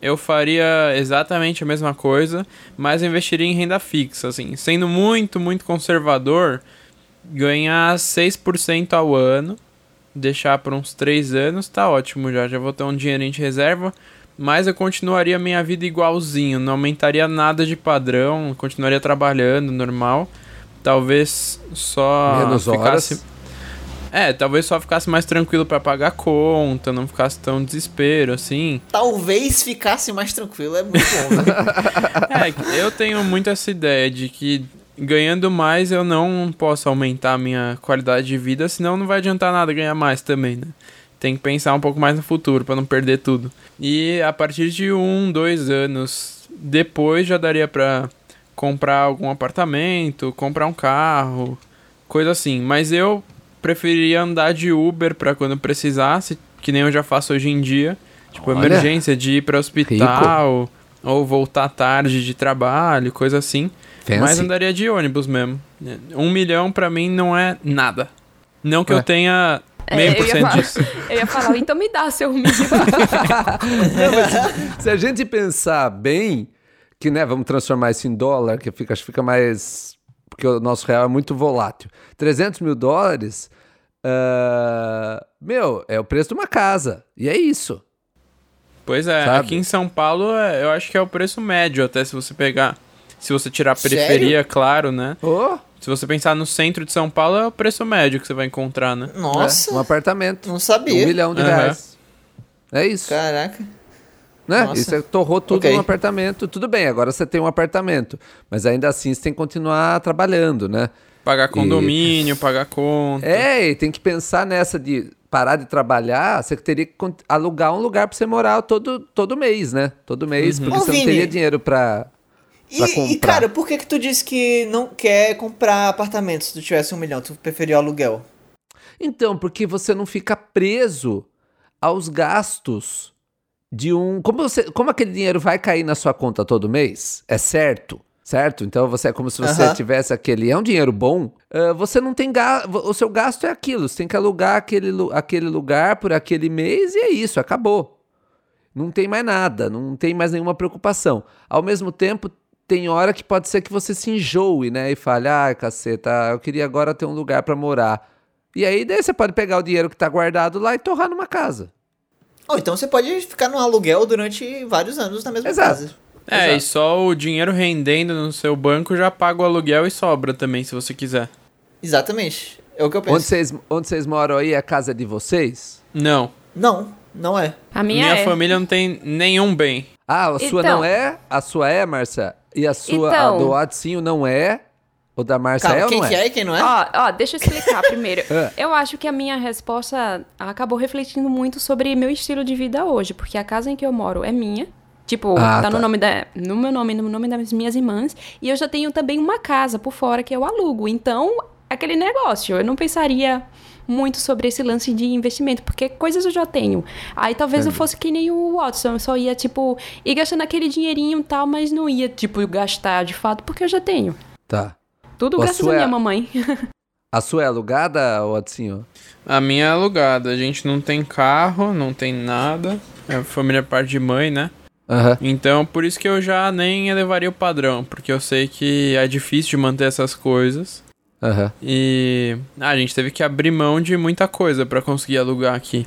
eu faria exatamente a mesma coisa, mas eu investiria em renda fixa, assim. Sendo muito, muito conservador, ganhar 6% ao ano, deixar por uns 3 anos, tá ótimo já. Já vou ter um dinheirinho de reserva, mas eu continuaria minha vida igualzinho, não aumentaria nada de padrão, continuaria trabalhando normal. Talvez só Menos ficasse horas. É, talvez só ficasse mais tranquilo pra pagar a conta, não ficasse tão desespero, assim. Talvez ficasse mais tranquilo, é muito bom. né? É, eu tenho muito essa ideia de que ganhando mais eu não posso aumentar a minha qualidade de vida, senão não vai adiantar nada ganhar mais também, né? Tem que pensar um pouco mais no futuro pra não perder tudo. E a partir de um, dois anos depois já daria pra comprar algum apartamento, comprar um carro, coisa assim. Mas eu preferiria andar de Uber pra quando precisasse, que nem eu já faço hoje em dia. Tipo, Olha. emergência de ir para hospital ou voltar tarde de trabalho, coisa assim. Fancy. Mas andaria de ônibus mesmo. Um milhão pra mim não é nada. Não que Ué. eu tenha É, meio eu, por cento disso. eu ia falar, então me dá seu milhão. Se a gente pensar bem, que né, vamos transformar isso em dólar, que fica, acho que fica mais. Porque o nosso real é muito volátil. 300 mil dólares, ah, meu, é o preço de uma casa. E é isso. Pois é, Sabe? aqui em São Paulo é- eu acho que é o preço médio, até se você pegar. Se você tirar a Sério? periferia, claro, né? Oh, Se você pensar no centro de São Paulo, é o preço médio que você vai encontrar, né? Nossa, é, um apartamento. não Um sabia. milhão de Aham. reais. É isso. Caraca. Né? nossa. E você torrou tudo Ok. num apartamento. Tudo bem, agora você tem um apartamento. Mas ainda assim você tem que continuar trabalhando, né? Pagar condomínio, pagar conta. É, e tem que pensar nessa de parar de trabalhar, você teria que alugar um lugar pra você morar todo, todo mês, né? Todo mês, porque Ô, você não Vini. teria dinheiro pra. Pra E, e, comprar. cara, por que que tu disse que não quer comprar apartamento se tu tivesse um milhão? Tu preferiu aluguel? Então, porque você não fica preso aos gastos de um. Como, você, como aquele dinheiro vai cair na sua conta todo mês? É certo? Certo? Então você é como se você Aham. tivesse aquele. É um dinheiro bom. ah, você não tem gasto. O seu gasto é aquilo. Você tem que alugar aquele, aquele lugar por aquele mês e é isso, acabou. Não tem mais nada, não tem mais nenhuma preocupação. Ao mesmo tempo, tem hora que pode ser que você se enjoe, né? E fale, ai, caceta, eu queria agora ter um lugar pra morar. E aí, daí você pode pegar o dinheiro que tá guardado lá e torrar numa casa. Ou então você pode ficar no aluguel durante vários anos na mesma Exato. casa. É, Exato. e só o dinheiro rendendo no seu banco já paga o aluguel e sobra também, se você quiser. Exatamente. É o que eu penso. Onde vocês, onde vocês moram aí é a casa de vocês? Não. Não, não é. A minha, Minha é. família não tem nenhum bem. Ah, a sua Então. não é? A sua é, Marcia? E a sua, a Então. do Adsinho não é? O da Marcia é quem não que é? é e quem não é? Ó, ó, deixa eu explicar primeiro. É. Eu acho que a minha resposta acabou refletindo muito sobre meu estilo de vida hoje, porque a casa em que eu moro é minha. Tipo, Ah, tá, no tá. nome da, no meu nome, no nome das minhas irmãs, e eu já tenho também uma casa por fora que eu alugo. Então, aquele negócio. Eu não pensaria muito sobre esse lance de investimento, porque coisas eu já tenho. Aí talvez eu fosse que nem o Watson, eu só ia, tipo, ir gastando aquele dinheirinho e tal, mas não ia, tipo, gastar de fato, porque eu já tenho. Tá. Tudo A graças à é- minha mamãe. A sua é alugada, Watson? A minha é alugada. A gente não tem carro, não tem nada. É família parte de mãe, né? Aham. Então, por isso que eu já nem elevaria o padrão, porque eu sei que é difícil de manter essas coisas. Aham. E ah, a gente teve que abrir mão de muita coisa pra conseguir alugar aqui.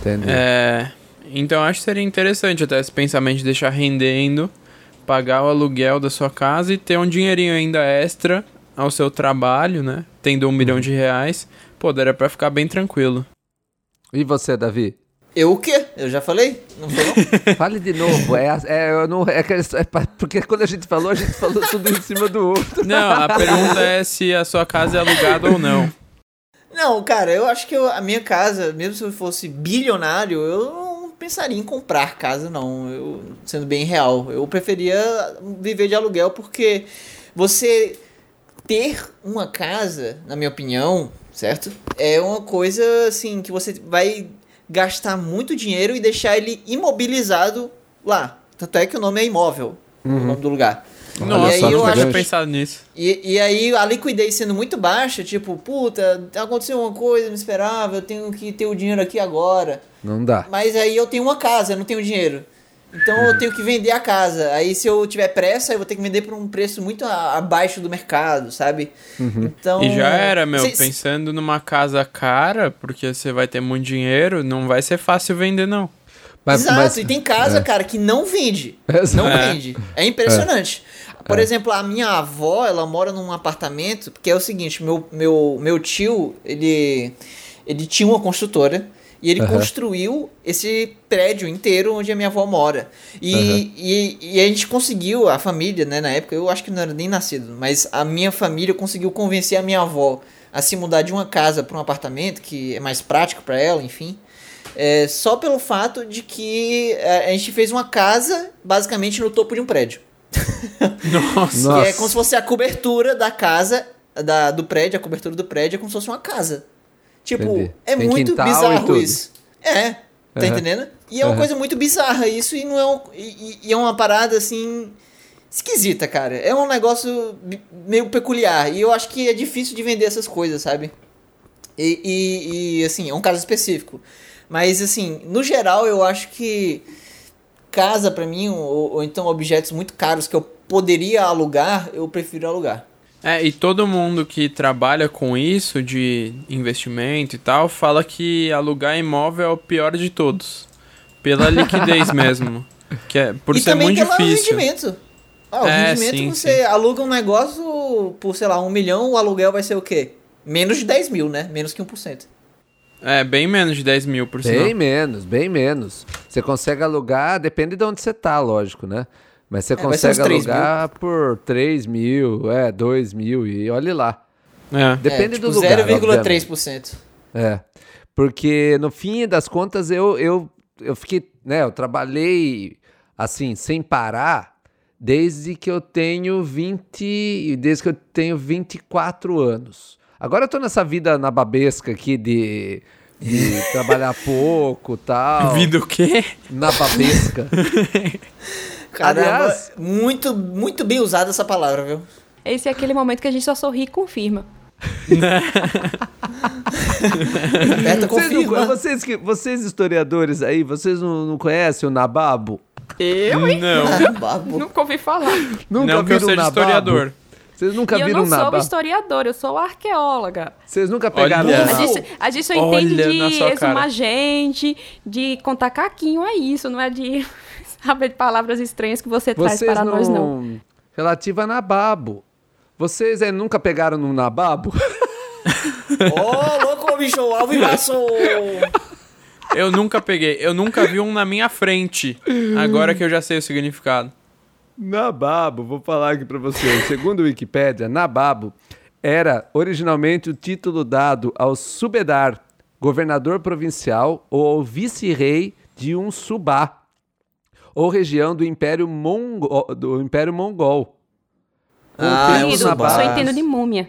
Entendi. É, então acho que seria interessante até esse pensamento de deixar rendendo, pagar o aluguel da sua casa e ter um dinheirinho ainda extra ao seu trabalho, né? Tendo um milhão de reais, pô, daria pra ficar bem tranquilo. E você, Davi? Eu o quê? Eu já falei? Não foi não? Fale de novo. É, é, eu não, é, é porque quando a gente falou, a gente falou tudo em cima do outro. Não, a pergunta é se a sua casa é alugada ou não. Não, cara, eu acho que eu- a minha casa, mesmo se eu fosse bilionário, eu não pensaria em comprar casa, não. Eu, sendo bem real. Eu preferia viver de aluguel porque você ter uma casa, na minha opinião, certo? É uma coisa assim que você vai gastar muito dinheiro e deixar ele imobilizado lá. Tanto é que o nome é imóvel, o nome do lugar. Nossa, aí eu acho pensado nisso. E, e aí a liquidez sendo muito baixa, tipo, puta, aconteceu uma coisa, não esperava, eu tenho que ter o dinheiro aqui agora. Não dá. Mas aí eu tenho uma casa, eu não tenho dinheiro. Então eu tenho que vender a casa. Aí se eu tiver pressa, eu vou ter que vender por um preço muito a- abaixo do mercado, sabe? Então. E já era, meu, cê- pensando numa casa cara, porque você vai ter muito dinheiro, não vai ser fácil vender, não. Mas- Exato, mas- e tem casa, é. cara, que não vende. Exato. Não É. vende. É impressionante. Por exemplo, a minha avó, ela mora num apartamento, porque é o seguinte, meu, meu, meu tio, ele, ele tinha uma construtora e ele Aham. construiu esse prédio inteiro onde a minha avó mora. E, e, e a gente conseguiu, a família, né, na época, eu acho que não era nem nascido, mas a minha família conseguiu convencer a minha avó a se mudar de uma casa para um apartamento, que é mais prático para ela, enfim. É, só pelo fato de que é, a gente fez uma casa basicamente no topo de um prédio. Nossa. Que é como se fosse a cobertura da casa, da, do prédio, a cobertura do prédio é como se fosse uma casa. Tipo, Entendi. é Tem muito bizarro isso. É, tá Aham. entendendo? E é uma Aham. coisa muito bizarra isso e não é um, e, e é uma parada assim esquisita, cara. É um negócio meio peculiar e eu acho que é difícil de vender essas coisas, sabe? E, e, e, assim, é um caso específico. Mas assim, no geral eu acho que casa pra mim ou, ou então objetos muito caros que eu poderia alugar, eu prefiro alugar. É, e todo mundo que trabalha com isso, de investimento e tal, fala que alugar imóvel é o pior de todos. Pela liquidez mesmo. Que é, por e ser também muito pelo difícil. rendimento. Ah, o É, rendimento sim, você aluga um negócio por, sei lá, um milhão, o aluguel vai ser o quê? Menos de 10 mil, né? Menos que 1%. É, bem menos de 10 mil, por Bem sinal. menos, bem menos. Você consegue alugar, depende de onde você tá, lógico, né? Mas você É, consegue 3 mil. alugar por 3 mil, é, 2 mil, e olhe lá. É. Depende é, tipo, do lugar. obviamente. 0,3%. É. Porque no fim das contas eu, eu, eu fiquei, né, eu trabalhei assim, sem parar, desde que eu tenho 20, desde que eu tenho 24 anos. Agora eu tô nessa vida nababesca aqui de, de trabalhar pouco tal. Vida o quê? Nababesca. Caramba, Aliás- muito, muito bem usada essa palavra, viu? Esse é aquele momento que a gente só sorri e confirma. Aperta, Vocês, não- confirma. vocês, que- vocês historiadores aí, vocês não, não conhecem o Nababo? Eu, hein? Não. Babo. Nunca ouvi falar. Nunca não que eu seja Nababo? historiador. Vocês nunca e eu viram não sou Nababo? historiadora, eu sou arqueóloga. Vocês nunca pegaram Olha. A Nababo? gente, a gente só Olha entende de exumar gente, de contar caquinho, é isso, não é de saber de palavras estranhas que você traz Vocês para não... nós, não. Relativa a Nababo. Vocês eh, nunca pegaram no Nababo? Ô, louco, bicho, alvo e passou. Eu nunca peguei. Eu nunca vi um na minha frente. Agora que eu já sei o significado. Nababo, vou falar aqui pra vocês. Segundo o Wikipédia, Nababo era originalmente o título dado ao subedar, governador provincial ou ao vice-rei de um subá, ou região do Império Mongol. Do Império Mongol. Com Ah, é subá. só entendo de múmia.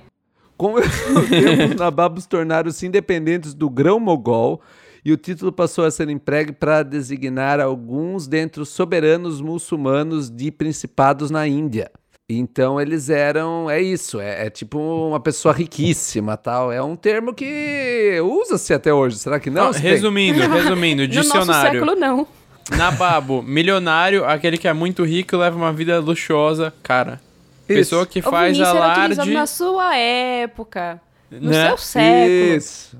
Com o tempo, os nababos tornaram-se independentes do grão-mogol e o título passou a ser empregue para designar alguns dentre os soberanos muçulmanos de principados na Índia. Então eles eram, é isso, é, é tipo uma pessoa riquíssima, tal. É um termo que usa-se até hoje. Será que não? Não, Você tem- resumindo, resumindo, No nosso dicionário. século, não. Nababo, milionário, aquele que é muito rico e leva uma vida luxuosa, cara. Isso. Pessoa que faz Vinícius era utilizado alarde. na sua época. No Né? seu século. Isso.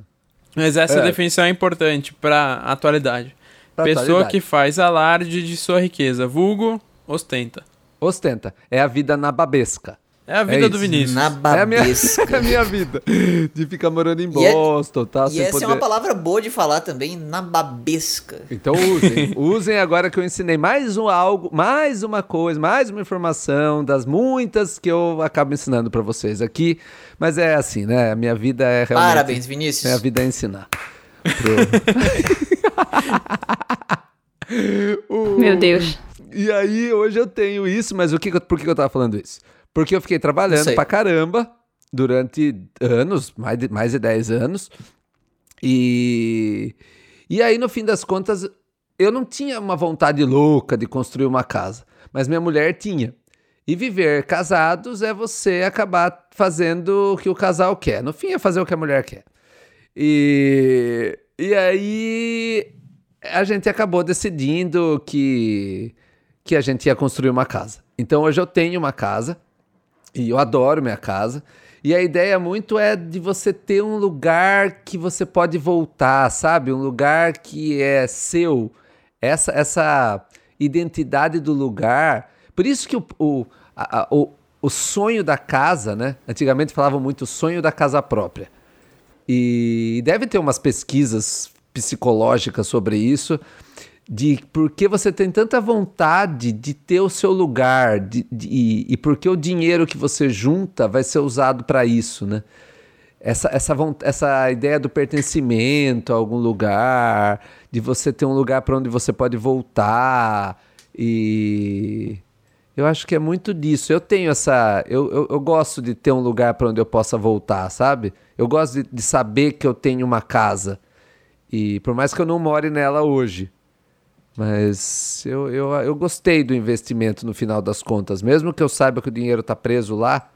Mas essa É. definição é importante pra atualidade. Pra Pessoa atualidade. que faz alarde de sua riqueza. Vulgo, ostenta. Ostenta. É a vida nababesca. É a vida É do. Vinícius. Na É a, minha, babesca. é a minha vida. De ficar morando em E é- Boston, tá? E sem essa poder... é uma palavra boa de falar também, na babesca. Então usem. usem agora que eu ensinei mais um algo, mais uma coisa, mais uma informação das muitas que eu acabo ensinando pra vocês aqui. Mas é assim, né? A minha vida é realmente. Parabéns, Vinícius. Minha vida é ensinar. Pro- O- Meu Deus. E aí, hoje eu tenho isso, mas o que, por que eu tava falando isso? Porque eu fiquei trabalhando pra caramba durante anos, mais de, mais de 10 anos. E, e aí, no fim das contas, eu não tinha uma vontade louca de construir uma casa, mas minha mulher tinha. E viver casados é você acabar fazendo o que o casal quer. No fim, é fazer o que a mulher quer. E, e aí a gente acabou decidindo que, que a gente ia construir uma casa. Então hoje eu tenho uma casa e eu adoro minha casa. E a ideia muito é de você ter um lugar que você pode voltar, sabe? Um lugar que é seu. Essa, essa identidade do lugar. Por isso que o, o, a- o, o sonho da casa, né? Antigamente falavam muito o sonho da casa própria. E deve ter umas pesquisas psicológicas sobre isso, de por que você tem tanta vontade de ter o seu lugar, de, de- e, e por que o dinheiro que você junta vai ser usado para isso, né? Essa, essa, essa ideia do pertencimento a algum lugar, de você ter um lugar para onde você pode voltar, e eu acho que é muito disso. Eu tenho essa. Eu, eu, eu gosto de ter um lugar para onde eu possa voltar, sabe? Eu gosto de, de saber que eu tenho uma casa. E por mais que eu não more nela hoje. Mas eu, eu, eu gostei do investimento no final das contas. Mesmo que eu saiba que o dinheiro está preso lá,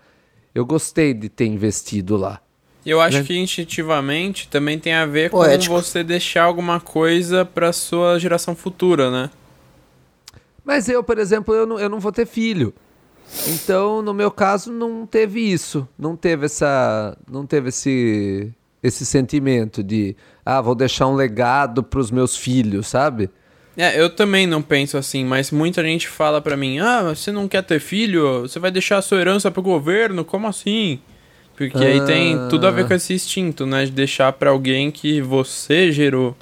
eu gostei de ter investido lá. Eu acho Né? que instintivamente também tem a ver Poético. com você deixar alguma coisa pra sua geração futura, né? Mas eu, por exemplo, eu não, eu não vou ter filho. Então, no meu caso, não teve isso. Não teve essa. Não teve esse. Esse sentimento de. Ah, vou deixar um legado pros meus filhos, sabe? É, eu também não penso assim, mas muita gente fala pra mim: "Ah, você não quer ter filho? Você vai deixar a sua herança pro governo? Como assim?" Porque aí tem tudo a ver com esse instinto, né, de deixar pra alguém que você gerou.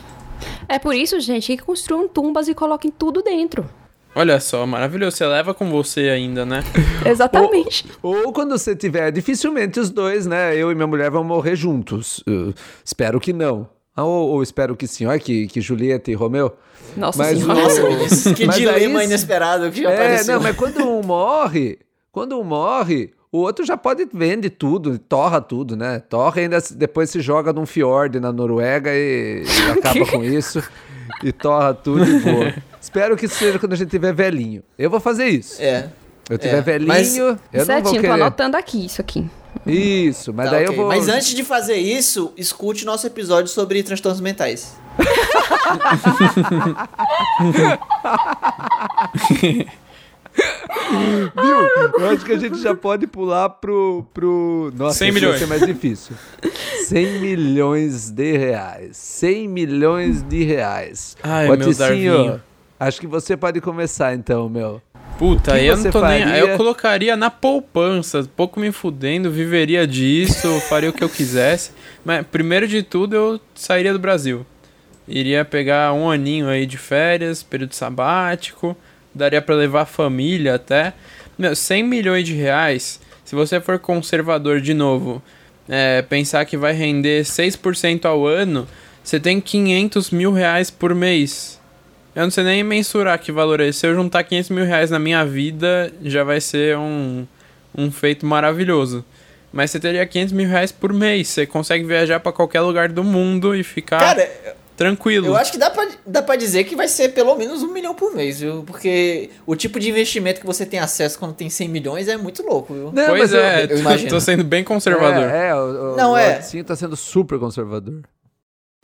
É por isso, gente, que construam tumbas e coloquem tudo dentro. Olha só, maravilhoso, você leva com você ainda, né? Exatamente. Ou quando você tiver. Dificilmente os dois, né? Eu e minha mulher vão morrer juntos. Eu espero que não. Ah, Ou, ou espero que sim. Olha que, que Julieta e Romeu. Nossa Mas senhora. o- que Mas dilema aí- inesperado que já É, apareceu. não, mas quando um morre, quando um morre, o outro já pode vende tudo, torra tudo, né? Torra e ainda depois se joga num fiord na Noruega e, e acaba com isso. E torra tudo e boa. Espero que seja quando a gente tiver velhinho. Eu vou fazer isso. É. Eu tiver É, velhinho, mas- eu não vou Certinho, tô querer. anotando aqui isso aqui. Isso, mas Tá, daí ok. eu vou. Mas antes de fazer isso, escute nosso episódio sobre transtornos mentais. Viu? Eu acho que a gente já pode pular pro. pro... Nossa, 100 esse vai milhões. ser mais difícil. 100 milhões de reais. 100 milhões de reais. Ai, Ô, meu Darvinho. Acho que você pode começar então, meu. Puta, aí eu não tô nem. Aí faria? eu colocaria na poupança, pouco me fudendo, viveria disso, faria o que eu quisesse. Mas primeiro de tudo eu sairia do Brasil. Iria pegar um aninho aí de férias, período sabático, daria pra levar a família até. Meu, 100 milhões de reais, se você for conservador de novo, é, pensar que vai render 6% ao ano, você tem 500 mil reais por mês. Eu não sei nem mensurar que valor é esse. Se eu juntar 500 mil reais na minha vida, já vai ser um, um feito maravilhoso. Mas você teria 500 mil reais por mês. Você consegue viajar pra qualquer lugar do mundo e ficar Cara, tranquilo. eu acho que dá pra, dá pra dizer que vai ser pelo menos um milhão por mês, viu? Porque o tipo de investimento que você tem acesso quando tem 100 milhões é muito louco, viu? Não, Pois mas eu- é, eu tô- sendo bem conservador. É, é, o, o, Não, o é. Odissinho tá sendo super conservador.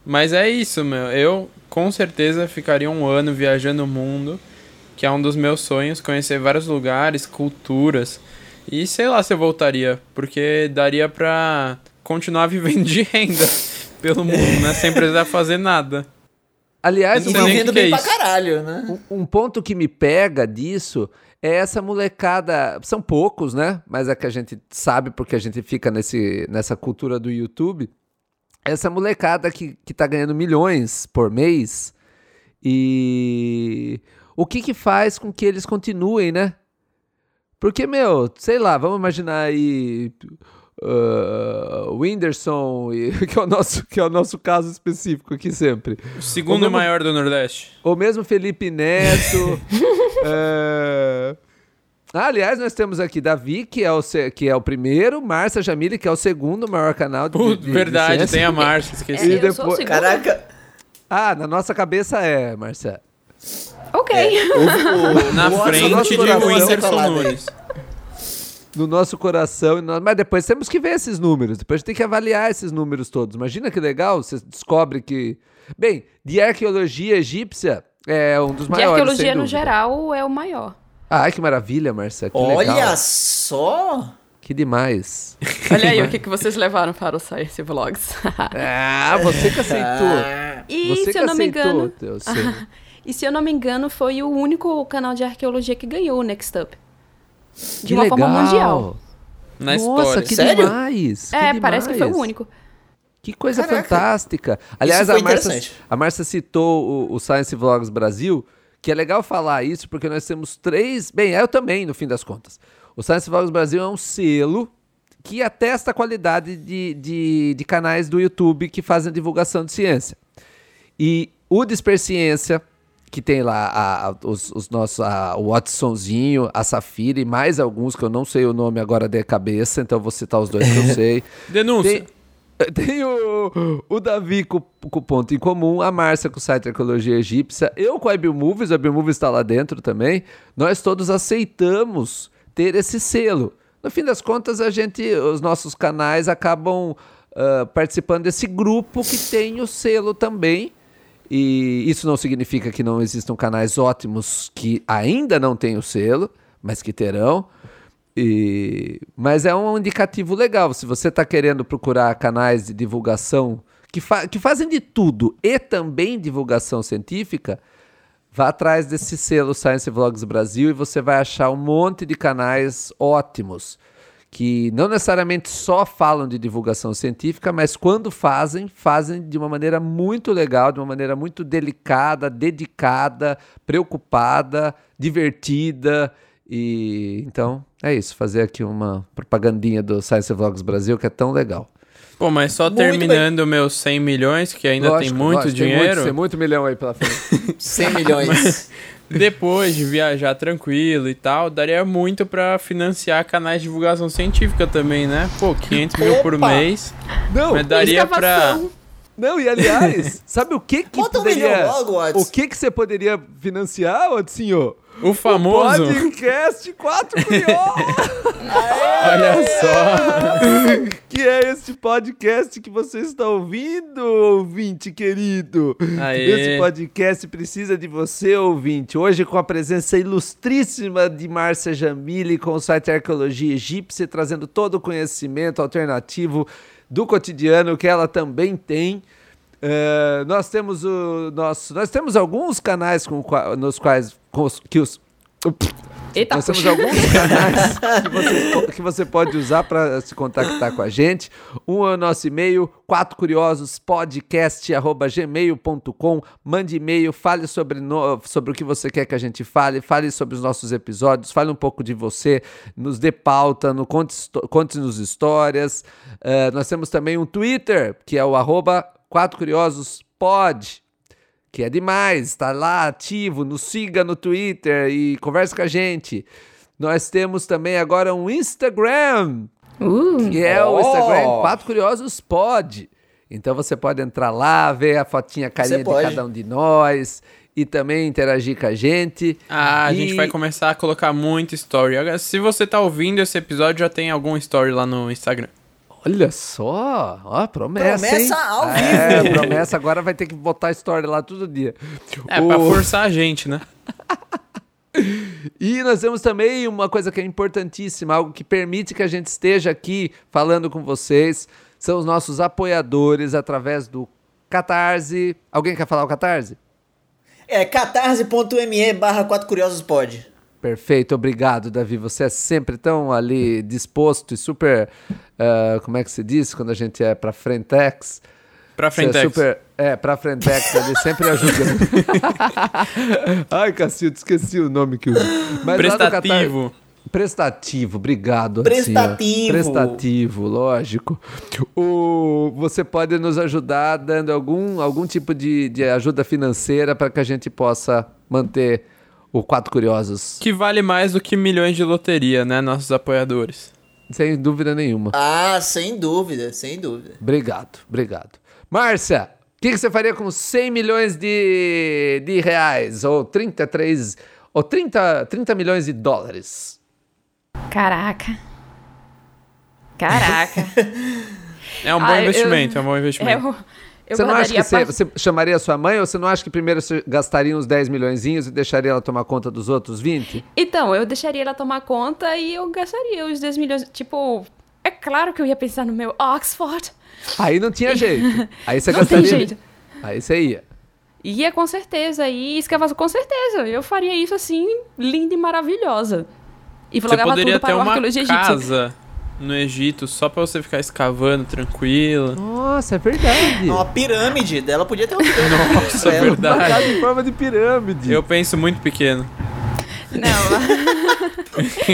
Mas é isso, meu. Eu com certeza ficaria um ano viajando o mundo, que é um dos meus sonhos, conhecer vários lugares, culturas. E sei lá se eu voltaria, porque daria pra continuar vivendo de renda pelo mundo, né? Sem precisar fazer nada. Aliás, vivendo que que é bem pra caralho, né? Um, um ponto que me pega disso é essa molecada. São poucos, né? Mas é que a gente sabe porque a gente fica nesse, nessa cultura do YouTube. Essa molecada que, que tá ganhando milhões por mês. E o que que faz com que eles continuem, né? Porque, meu, sei lá, vamos imaginar aí. Uh, Whindersson, e- que, é o nosso, que é o nosso caso específico aqui sempre. O segundo mesmo- maior do Nordeste. Ou mesmo Felipe Neto. é... Ah, aliás, nós temos aqui Davi, que é o, que é o primeiro, Márcia Jamile, que é o segundo maior canal de, Putz, de- de verdade, ciência. tem a Márcia, É, esqueci. E eu sou o depois-. Caraca, Ah, na nossa cabeça é, Márcia. Ok. o, o, Na frente de Whindersson aí. Nunes. No nosso coração. Mas depois temos que ver esses números. Depois a gente tem que avaliar esses números todos. Imagina que legal, você descobre que. Bem, de arqueologia egípcia é um dos De maiores. sem arqueologia no geral é o maior. Ai, que maravilha, Márcia. Que Olha legal. só! Que demais. Olha aí o que, que vocês levaram para o Science Vlogs. Ah, você que aceitou. E Você se que eu não me engano, e se eu não me engano, foi o único canal de arqueologia que ganhou o Next Up. De Que uma forma legal. mundial. Na Nossa, história. que Sério? demais! que é, parece que foi o único. Que coisa Caraca. fantástica. Aliás, a Márcia, a Márcia citou o, o Science Vlogs Brasil, que é legal falar isso, porque nós temos três. Bem, eu também, no fim das contas. O Science Vlogs Brasil é um selo que atesta a qualidade de, de, de canais do YouTube que fazem divulgação de ciência. E o Disperciência, que tem lá a- a- os, os nossos, a- o Watsonzinho, a Safira e mais alguns que eu não sei o nome agora de cabeça, então eu vou citar os dois que eu sei. Denúncia. Tem, tem o, o Davi com, com o ponto em comum, a Márcia com o site Arqueologia Egípcia, eu com a Biomovies, a Biomovies está lá dentro também. Nós todos aceitamos ter esse selo. No fim das contas, a gente, os nossos canais acabam ah, participando desse grupo que tem o selo também. E isso não significa que não existam canais ótimos que ainda não têm o selo, mas que terão. E- Mas é um indicativo legal. Se você está querendo procurar canais de divulgação que, fa- que fazem de tudo e também divulgação científica, vá atrás desse selo Science Vlogs Brasil e você vai achar um monte de canais ótimos que não necessariamente só falam de divulgação científica, mas quando fazem, fazem de uma maneira muito legal, de uma maneira muito delicada, dedicada, preocupada, divertida. E então é isso, fazer aqui uma propagandinha do Science Vlogs Brasil que é tão legal. Pô, mas só Muito terminando meus 100 milhões, que ainda tem Lógico, muito lógico, tem dinheiro. tem muito milhão aí pela frente. 100 milhões. Depois de viajar tranquilo e tal, daria muito pra financiar canais de divulgação científica também, né? Pô, 500 mil por Opa! mês. não, Mas daria pra. Escavação. não, e aliás, sabe o que que Bota um poderia... milhão logo, Watson. O que que você poderia financiar, Odinho? O famoso. O podcast 4 Curiosos! Olha só. que é este podcast que você está ouvindo, ouvinte querido. Aê. Esse podcast precisa de você, ouvinte. Hoje com a presença ilustríssima de Márcia Jamile com o site Arqueologia Egípcia, trazendo todo o conhecimento alternativo do cotidiano que ela também tem. É, nós temos o nosso, nós temos alguns canais com, nos quais com que os Eita, nós temos puxa. alguns canais que você, que você pode usar para se contactar com a gente. Um é o nosso e-mail, quatro Mande e-mail, fale sobre, no- sobre o que você quer que a gente fale, fale sobre os nossos episódios, fale um pouco de você, nos dê pauta, no, conte, histó- conte-nos histórias. Eh, nós temos também um Twitter, que é o arroba 4 Curiosos Pod que é demais, está lá ativo, nos siga no Twitter e converse com a gente. Nós temos também agora um Instagram, Uh, que é o Oh! Instagram 4 Curiosos Pod. Então você pode entrar lá, ver a fotinha, a carinha de pode. cada um de nós e também interagir com a gente. Ah, a E- gente vai começar a colocar muito story. Se você tá ouvindo esse episódio, já tem algum story lá no Instagram. Olha só, ó, promessa, Promessa hein? ao É, vivo. promessa, agora vai ter que botar story lá todo dia. É, O- pra forçar a gente, né? E nós temos também uma coisa que é importantíssima, algo que permite que a gente esteja aqui falando com vocês, são os nossos apoiadores através do Catarse. Alguém quer falar o Catarse? É catarse.me barra 4 curiosos pode. Perfeito, obrigado, Davi. Você é sempre tão ali disposto e super. ah, como é que se diz quando a gente é pra Frentex? Pra é Frentex. super. É, pra Frentex ali, sempre ajudando. Ai, Cacildo, esqueci o nome que usa. Mas Prestativo. Prestativo, obrigado. Prestativo. Prestativo, lógico. O, você pode nos ajudar dando algum, algum tipo de, de ajuda financeira para que a gente possa manter o Quatro Curiosos. Que vale mais do que milhões de loteria, né? Nossos apoiadores. Sem dúvida nenhuma. Ah, sem dúvida, sem dúvida. Obrigado, obrigado. Márcia, o que, que você faria com 100 milhões de, de reais? Ou 33. Ou 30, 30 milhões de dólares? caraca. Caraca. É um bom Ah, eu- investimento, é um bom investimento. eu, eu você não acha que você, você chamaria sua mãe ou você não acha que primeiro você gastaria uns 10 milhões e deixaria ela tomar conta dos outros 20? Então, eu deixaria ela tomar conta e eu gastaria os 10 milhões. Tipo, é claro que eu ia pensar no meu Oxford. Aí não tinha jeito. Aí você Não gastaria. tem jeito. Aí você ia. Ia com certeza. E escavação com certeza. Eu faria isso assim, linda e maravilhosa. E Você poderia tudo para o uma egípcia. No Egito só pra você ficar escavando tranquilo. Nossa, é verdade. Uma pirâmide dela podia ter uma pirâmide. Nossa, pra ela. Uma casa verdade. em forma de pirâmide. Eu penso muito pequeno. Não.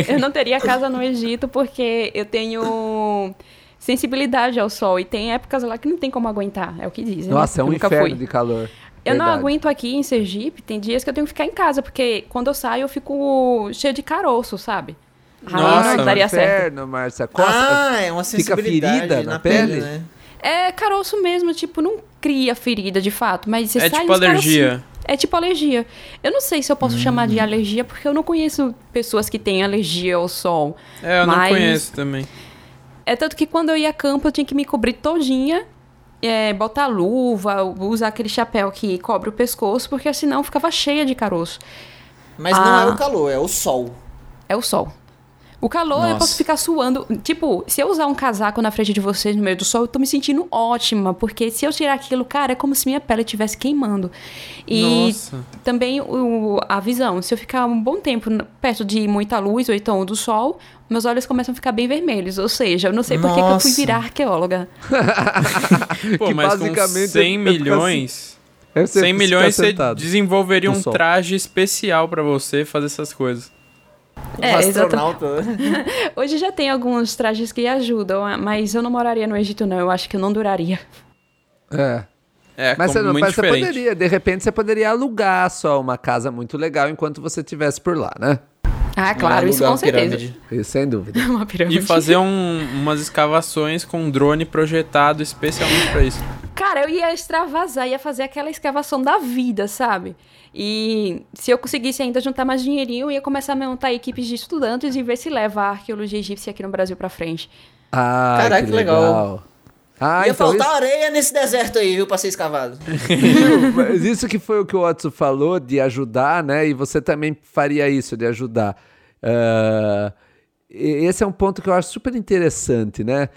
eu não teria casa no Egito porque eu tenho sensibilidade ao sol. E tem épocas lá que não tem como aguentar. É o que dizem. né? Nossa, é um inferno fui. de calor. Eu não Verdade. aguento aqui em Sergipe, tem dias que eu tenho que ficar em casa, porque quando eu saio eu fico cheio de caroço, sabe? Nossa, não é daria um certo. inferno, Márcia. Costa. Ah, é uma Fica sensibilidade ferida na, na pele, pele? né? É caroço mesmo, tipo, não cria ferida de fato, mas você É sai tipo alergia. É tipo alergia. Eu não sei se eu posso chamar de alergia, porque eu não conheço pessoas que têm alergia ao sol. É, eu não Mas- conheço também. É tanto que quando eu ia a campo, eu tinha que me cobrir todinha, é, botar luva, usar aquele chapéu que cobre o pescoço, porque senão ficava cheia de caroço. Mas não Ah. é o calor, é o sol. É o sol. O calor, eu Nossa. posso ficar suando. Tipo, se eu usar um casaco na frente de vocês no meio do sol, eu tô me sentindo ótima. Porque se eu tirar aquilo, cara, é como se minha pele estivesse queimando. E Nossa. também o, a visão. Se eu ficar um bom tempo perto de muita luz ou então do sol, meus olhos começam a ficar bem vermelhos. Ou seja, eu não sei por que eu fui virar arqueóloga. Pô, Que mas com basicamente 100 é ficar milhões... Você 100 ficar milhões você desenvolveria um sol. traje especial pra você fazer essas coisas. Um É, astronauta. Hoje já tem alguns trajes que ajudam, mas eu não moraria no Egito, não. Eu acho que eu não duraria. É. É, Mas, como você, não, muito mas você poderia, de repente, você poderia alugar só uma casa muito legal enquanto você estivesse por lá, né? Ah, claro, isso com uma certeza. pirâmide. Isso, sem dúvida. Uma pirâmide. E fazer um- umas escavações com um drone projetado especialmente pra isso. Cara, eu ia extravasar, ia fazer aquela escavação da vida, sabe? E se eu conseguisse ainda juntar mais dinheirinho, eu ia começar a montar equipes de estudantes e ver se leva a arqueologia egípcia aqui no Brasil pra frente. Ah, Caraca, que legal. legal. Ah, Ia então faltar areia nesse deserto aí, viu, pra ser escavado. isso, mas isso que foi o que o Watson falou de ajudar, né? E você também faria isso, de ajudar. E- esse é um ponto que eu acho super interessante, né?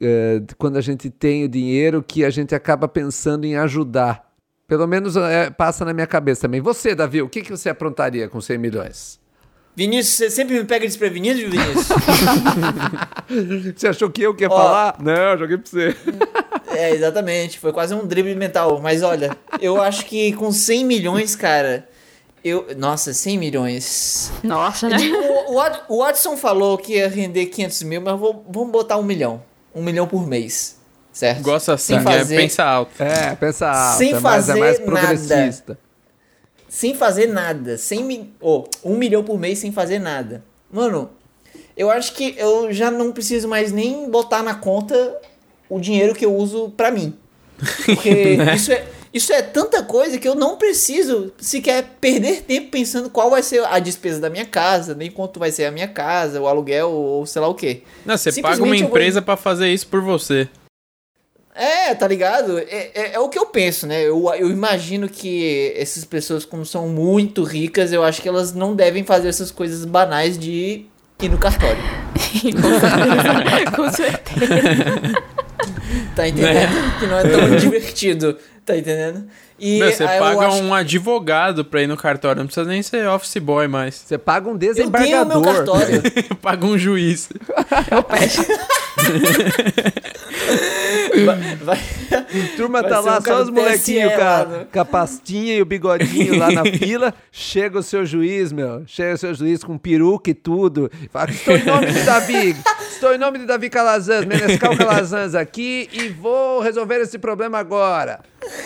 Eh, quando a gente tem o dinheiro que a gente acaba pensando em ajudar. Pelo menos eh, passa na minha cabeça também. Você, Davi, o que, que você aprontaria com 100 milhões? Vinícius, você sempre me pega desprevenido, Vinícius? Você achou que eu que ia Ó. falar? Não, eu joguei pra você. é, exatamente. Foi quase um drible mental. Mas olha, eu acho que com 100 milhões, cara. Eu. Nossa, 100 milhões. Nossa, né? O, o, o Watson falou que ia render 500 mil, mas vou, vamos botar um milhão. Um milhão por mês. Certo? Gosta assim, Sem fazer, é, pensa alto. É, pensa alto, Sem é mais, é mais fazer progressista. sem fazer nada. 100 mi... oh, um milhão por mês sem fazer nada. Mano, eu acho que eu já não preciso mais nem botar na conta o dinheiro que eu uso pra mim. Porque Né? isso, é, isso é tanta coisa que eu não preciso sequer perder tempo pensando qual vai ser a despesa da minha casa, nem quanto vai ser a minha casa, o aluguel ou sei lá o quê. Não, você paga uma eu vou- empresa pra fazer isso por você. É, tá ligado? É, é, é o que eu penso, né? Eu, eu imagino que essas pessoas, como são muito ricas, eu acho que elas não devem fazer essas coisas banais de ir no cartório. Com certeza. Tá entendendo? Que não é tão divertido. Tá entendendo? E Meu, você eu paga acho- um advogado pra ir no cartório, não precisa nem ser office boy mais. Você paga um Eu meu desembargador. cartório. paga um juiz. vai, vai- Turma Vai tá lá, um só os molequinhos com, com a pastinha e o bigodinho lá na fila. Chega o seu juiz, meu. Chega o seu juiz com peruca e tudo. Fala, estou em nome de Davi. Estou em nome de Davi Calazans, Menescal Calazans aqui e vou resolver esse problema agora.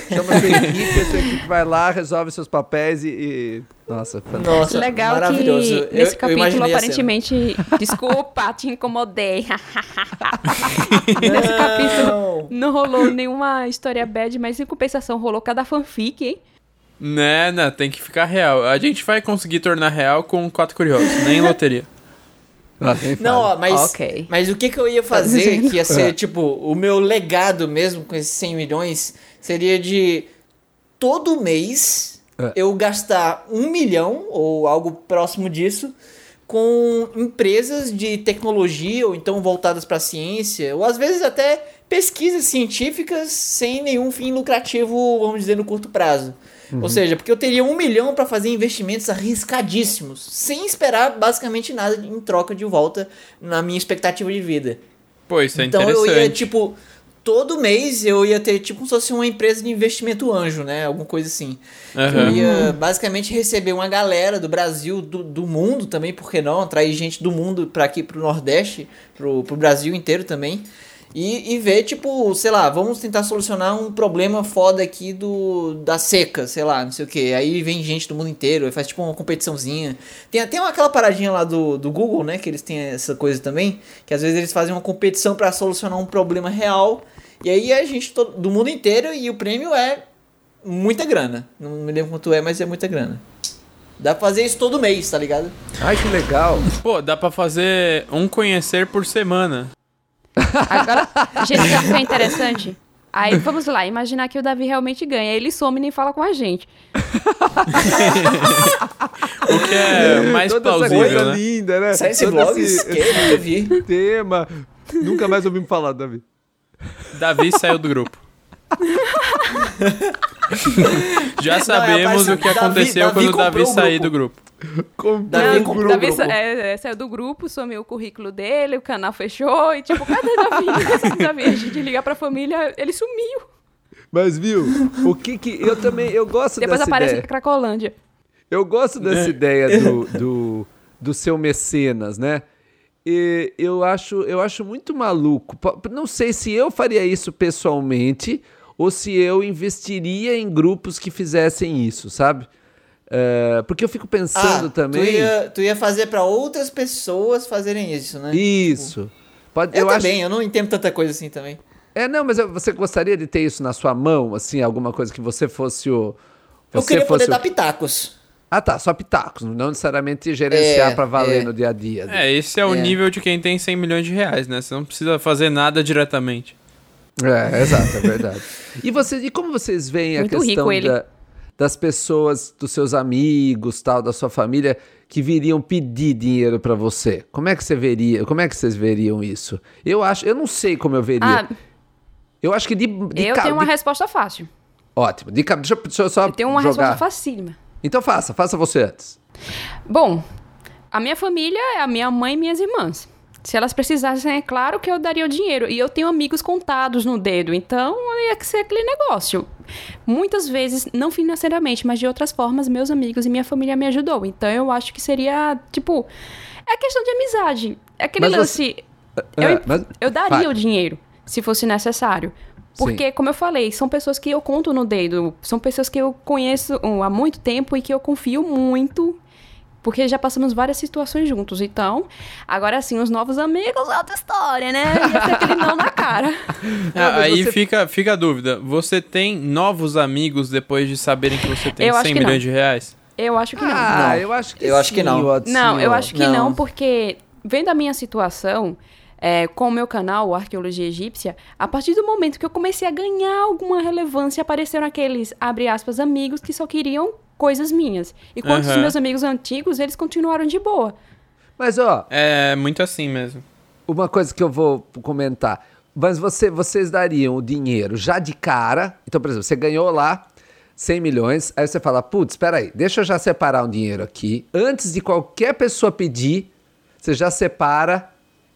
Chama a sua equipe, a sua equipe vai lá, resolve seus papéis e... e- Nossa, fantástico. Nossa, Legal maravilhoso. que Eu- nesse eu capítulo, cena. aparentemente. Desculpa, te incomodei. nesse capítulo Não. não rolou nenhuma história bad, mas em compensação rolou cada fanfic, hein? Né, né, tem que ficar real. A gente vai conseguir tornar real com quatro curiosos, nem loteria. Ah, Não, ó, mas, Ok. mas o que, que eu ia fazer, dizendo. que ia ser, É. tipo, o meu legado mesmo com esses 100 milhões, seria de todo mês É. eu gastar um milhão, ou algo próximo disso, com empresas de tecnologia, ou então voltadas para ciência, ou às vezes até pesquisas científicas sem nenhum fim lucrativo, vamos dizer, no curto prazo. Ou seja, porque eu teria um milhão para fazer investimentos arriscadíssimos, sem esperar basicamente nada em troca de volta na minha expectativa de vida. Pô, isso é então eu interessante. ia, tipo, todo mês eu ia ter, tipo, como se fosse uma empresa de investimento anjo, né? Alguma coisa assim. Aham. Eu ia basicamente receber uma galera do Brasil, do, do mundo também, por que não? Atrair gente do mundo pra aqui, pro Nordeste, pro, pro Brasil inteiro também. E, e ver, tipo, sei lá, vamos tentar solucionar um problema foda aqui do da seca, sei lá, não sei o que. Aí vem gente do mundo inteiro, faz tipo uma competiçãozinha. Tem até uma- aquela paradinha lá do, do Google, né? Que eles têm essa coisa também. Que às vezes eles fazem uma competição pra solucionar um problema real. E aí a gente to- do mundo inteiro e o prêmio é muita grana. Não me lembro quanto é, mas é muita grana. Dá pra fazer isso todo mês, tá ligado? Ai, que legal. Pô, dá pra fazer um conhecer por semana. Agora, gente, sabe o que é interessante? Aí vamos lá, imaginar que o Davi realmente ganha. Ele some e nem fala com a gente. O que é mais Toda essa plausível, coisa né? linda, né? Vlogs? esse- Que? Nunca vi. tema. Nunca mais ouvimos falar, Davi. Davi saiu do grupo. Já sabemos aparece- o que Davi- aconteceu Davi quando o Davi o sair grupo. do grupo. Davi um comprou o Davi grupo. sa- é, é, saiu do grupo, sumiu o currículo dele, o canal fechou e tipo, cadê Davi? Cadê Davi? A gente liga pra família, ele sumiu. Mas viu, o que que eu também eu gosto Depois dessa aparece ideia. em Cracolândia. Eu gosto dessa ideia do, do, do seu mecenas, né? E eu acho eu acho muito maluco. Não sei se eu faria isso pessoalmente ou se eu investiria em grupos que fizessem isso, sabe? É, porque eu fico pensando também. Ah, Tu ia, tu ia fazer pra outras pessoas fazerem isso, né? Isso. Pode, Eu, eu acho, também, eu não entendo tanta coisa assim também. É, não, mas eu- você gostaria de ter isso na sua mão, assim, alguma coisa que você fosse o. Eu Você queria fosse poder o- dar pitacos. Ah, tá, só pitacos, não necessariamente gerenciar É, pra valer é. no dia a dia. né? É, esse é o É. nível de quem tem 100 milhões de reais, né? Você não precisa fazer nada diretamente. É, exato, é verdade. e, você, e como vocês veem Muito a questão rico ele. da- das pessoas, dos seus amigos, tal, da sua família, que viriam pedir dinheiro pra você? Como é que você veria? Como é que vocês veriam isso? Eu acho, eu não sei como eu veria. Ah, eu acho que de, de eu ca- tenho uma de- resposta fácil. ótimo. De, deixa, eu- deixa eu só Eu tenho uma jogar. resposta facílima. Então faça, faça você antes. Bom, a minha família é a minha mãe e minhas irmãs. Se elas precisassem, é claro que eu daria o dinheiro. E eu tenho amigos contados no dedo, então ia ser aquele negócio. Muitas vezes, não financeiramente, mas de outras formas, meus amigos e minha família me ajudou. Então eu acho que seria, tipo, é questão de amizade. É aquele Mas lance. É, Eu, mas- eu daria o dinheiro, se fosse necessário. Porque, como eu falei, são pessoas que eu conto no dedo. São pessoas que eu conheço hum, há muito tempo e que eu confio muito. Porque já passamos várias situações juntos. Então, agora sim, os novos amigos é outra história, né? Ia ter aquele não na cara. Ah, aí você- fica, fica a dúvida. Você tem novos amigos depois de saberem que você tem Eu acho 100 que não. milhões de reais? Eu acho que não. Ah, Não. eu acho que Eu acho que sim, não. Watson. Não, eu acho que não, Não. porque vendo a minha situação é, com o meu canal, o Arqueologia Egípcia, a partir do momento que eu comecei a ganhar alguma relevância, apareceram aqueles, abre aspas, amigos que só queriam coisas minhas. Enquanto os Aham. meus amigos antigos, eles continuaram de boa. Mas, ó, É muito assim mesmo. uma coisa que eu vou comentar. Mas você, vocês dariam o dinheiro já de cara. Então, por exemplo, você ganhou lá 100 milhões. Aí você fala, putz, espera aí, deixa eu já separar um dinheiro aqui. Antes de qualquer pessoa pedir, você já separa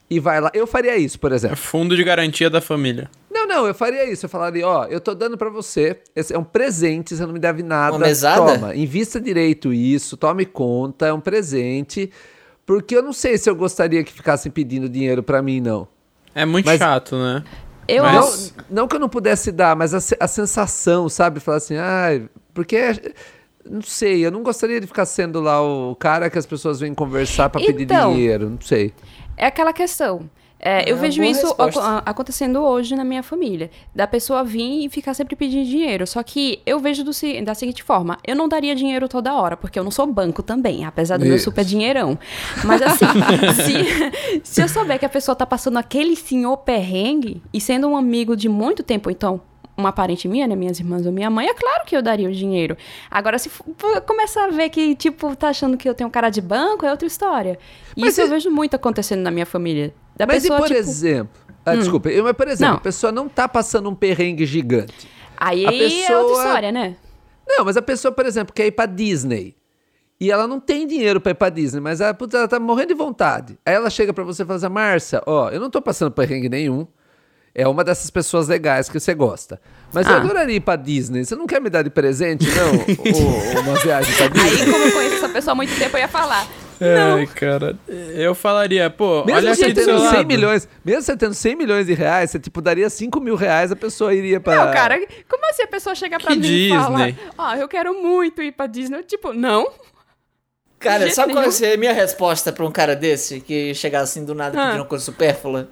e vai lá. Eu faria isso, por É exemplo. fundo de garantia da família. Não, não, eu faria isso. Eu falaria, ó, eu tô dando pra você. Esse é um presente, você não me deve nada. Uma mesada? Toma, invista direito isso, tome conta, é um presente. Porque eu não sei se eu gostaria que ficassem pedindo dinheiro pra mim, não. É muito Mas- chato, né? Eu Mas- acho. Não, não que eu não pudesse dar, mas a, a sensação, sabe? Falar assim, ah, porque. Não sei, eu não gostaria de ficar sendo lá o cara que as pessoas vêm conversar pra pedir Então. dinheiro, não sei. É aquela questão. É, É eu uma vejo isso resposta. acontecendo hoje na minha família. Da pessoa vir e ficar sempre pedindo dinheiro. Só que eu vejo do da seguinte forma: eu não daria dinheiro toda hora, porque eu não sou banco também, apesar do meu Isso. super dinheirão. Mas assim, se, se eu souber que a pessoa tá passando aquele senhor perrengue e sendo um amigo de muito tempo, então. Uma parente minha, né? Minhas irmãs ou minha mãe, é claro que eu daria o dinheiro. Agora, se começar a ver que, tipo, tá achando que eu tenho cara de banco, é outra história. E Mas isso eu e- vejo muito acontecendo na minha família. Da mas pessoa, e por tipo, exemplo. Ah, desculpa, eu- mas por exemplo, Não. a pessoa não tá passando um perrengue gigante. Aí a é outra pessoa- história, né? Não, mas a pessoa, por exemplo, quer ir pra Disney. E ela não tem dinheiro pra ir pra Disney, mas ela, putz, ela tá morrendo de vontade. Aí ela chega pra você e fala assim: Márcia, ó, eu não tô passando perrengue nenhum. É uma dessas pessoas legais que você gosta. Mas eu Ah. adoraria ir pra Disney. Você não quer me dar de presente, não? Ou uma viagem pra Disney? Aí, como eu conheço essa pessoa há muito tempo, eu ia falar. Ai, cara. Eu falaria, pô, Mesmo olha você aqui do seu tendo 100 lado. milhões, mesmo você tendo 100 milhões de reais, você tipo daria 5 mil reais, a pessoa iria pra. Não, cara, como assim a pessoa chega pra Que mim e fala, Disney? ah, eu quero muito ir pra Disney? Eu, tipo, não. Cara, sabe qual seria a minha resposta pra um cara desse que chegasse assim do nada Ah. pedindo uma coisa supérflua?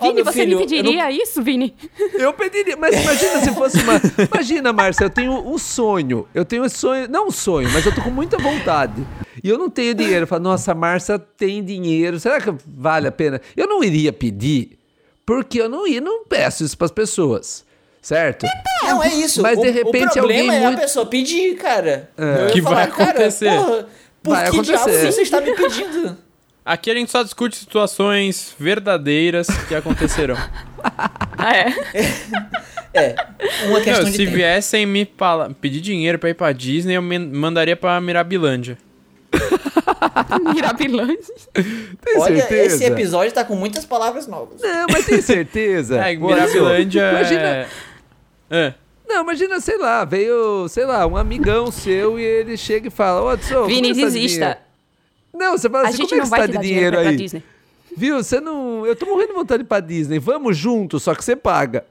Vini, você filho, me eu não- pediria isso, Vini? Eu pediria, mas imagina se fosse uma. Imagina, Márcia, eu tenho um sonho. Eu tenho um sonho, não um sonho, mas eu tô com muita vontade. E eu não tenho dinheiro. Eu falo, nossa, a Márcia tem dinheiro. Será que vale a pena? Eu não iria pedir, porque eu não ia, não peço isso pras pessoas. Certo? Não, é isso. Mas, o, de repente, o problema alguém é muito- a pessoa pedir, cara. Eu ia Que vai "Cara, acontecer." porra, por Vai que acontecer. diabos você está me pedindo? Aqui a gente só discute situações verdadeiras que acontecerão. Ah, é. É, uma questão Não, de se tempo. viessem me pedir dinheiro pra ir pra Disney, eu me mandaria pra Mirabilândia. Mirabilândia. Tem Olha, certeza? esse episódio tá com muitas palavras novas. Não, mas tem certeza. É, Mirabilândia Imagina, é... é. Não, imagina, sei lá, veio, sei lá, um amigão seu e ele chega e fala, ô, Adson, Vini, como é desista. dinheiro?" Não, você fala A assim, gente como é não que vai você tá de dinheiro dinheiro aí? Disney. Viu, você não... Eu tô morrendo de vontade de ir pra Disney. Vamos junto, só que você paga.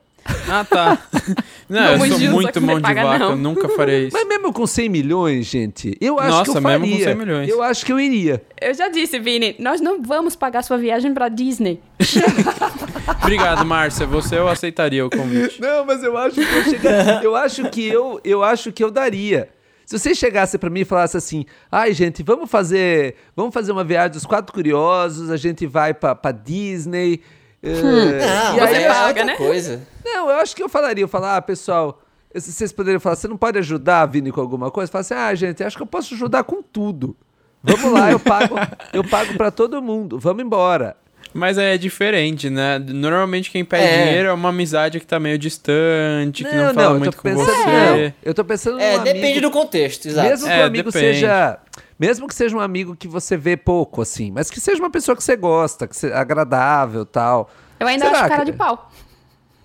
Ah, tá. Não, Vamos eu sou só muito que mão você de paga, vaca, não. eu nunca farei isso. Mas mesmo com 100 milhões, gente, eu acho Nossa, que eu faria. mesmo com 100 milhões. Eu acho que eu iria. Eu já disse, Vini, nós não vamos pagar sua viagem pra Disney. Obrigado, Márcia. Você eu aceitaria o convite. Não, mas eu acho que eu chegar... eu acho que eu, eu acho que eu daria. Se você chegasse pra mim e falasse assim: "Ai, gente, vamos fazer, vamos fazer uma viagem dos quatro curiosos, a gente vai pra, pra Disney". eh, Não, e aí é paga, né? coisa. Não, eu acho que eu falaria, eu falar, ah, pessoal, se vocês poderiam falar, você não pode ajudar, Vini, com alguma coisa? Fala assim, ah, gente, acho que eu posso ajudar com tudo. Vamos lá, eu pago, eu pago para todo mundo. Vamos embora. Mas é diferente, né? Normalmente quem pede É. dinheiro é uma amizade que tá meio distante, que não, não, fala não, muito com pensando, você. não, eu tô pensando É, num depende amigo, do contexto, exato. Mesmo que É, o amigo depende. seja, mesmo que seja um amigo que você vê pouco assim, mas que seja uma pessoa que você gosta, que seja agradável, tal. Eu ainda Será acho cara que- de pau.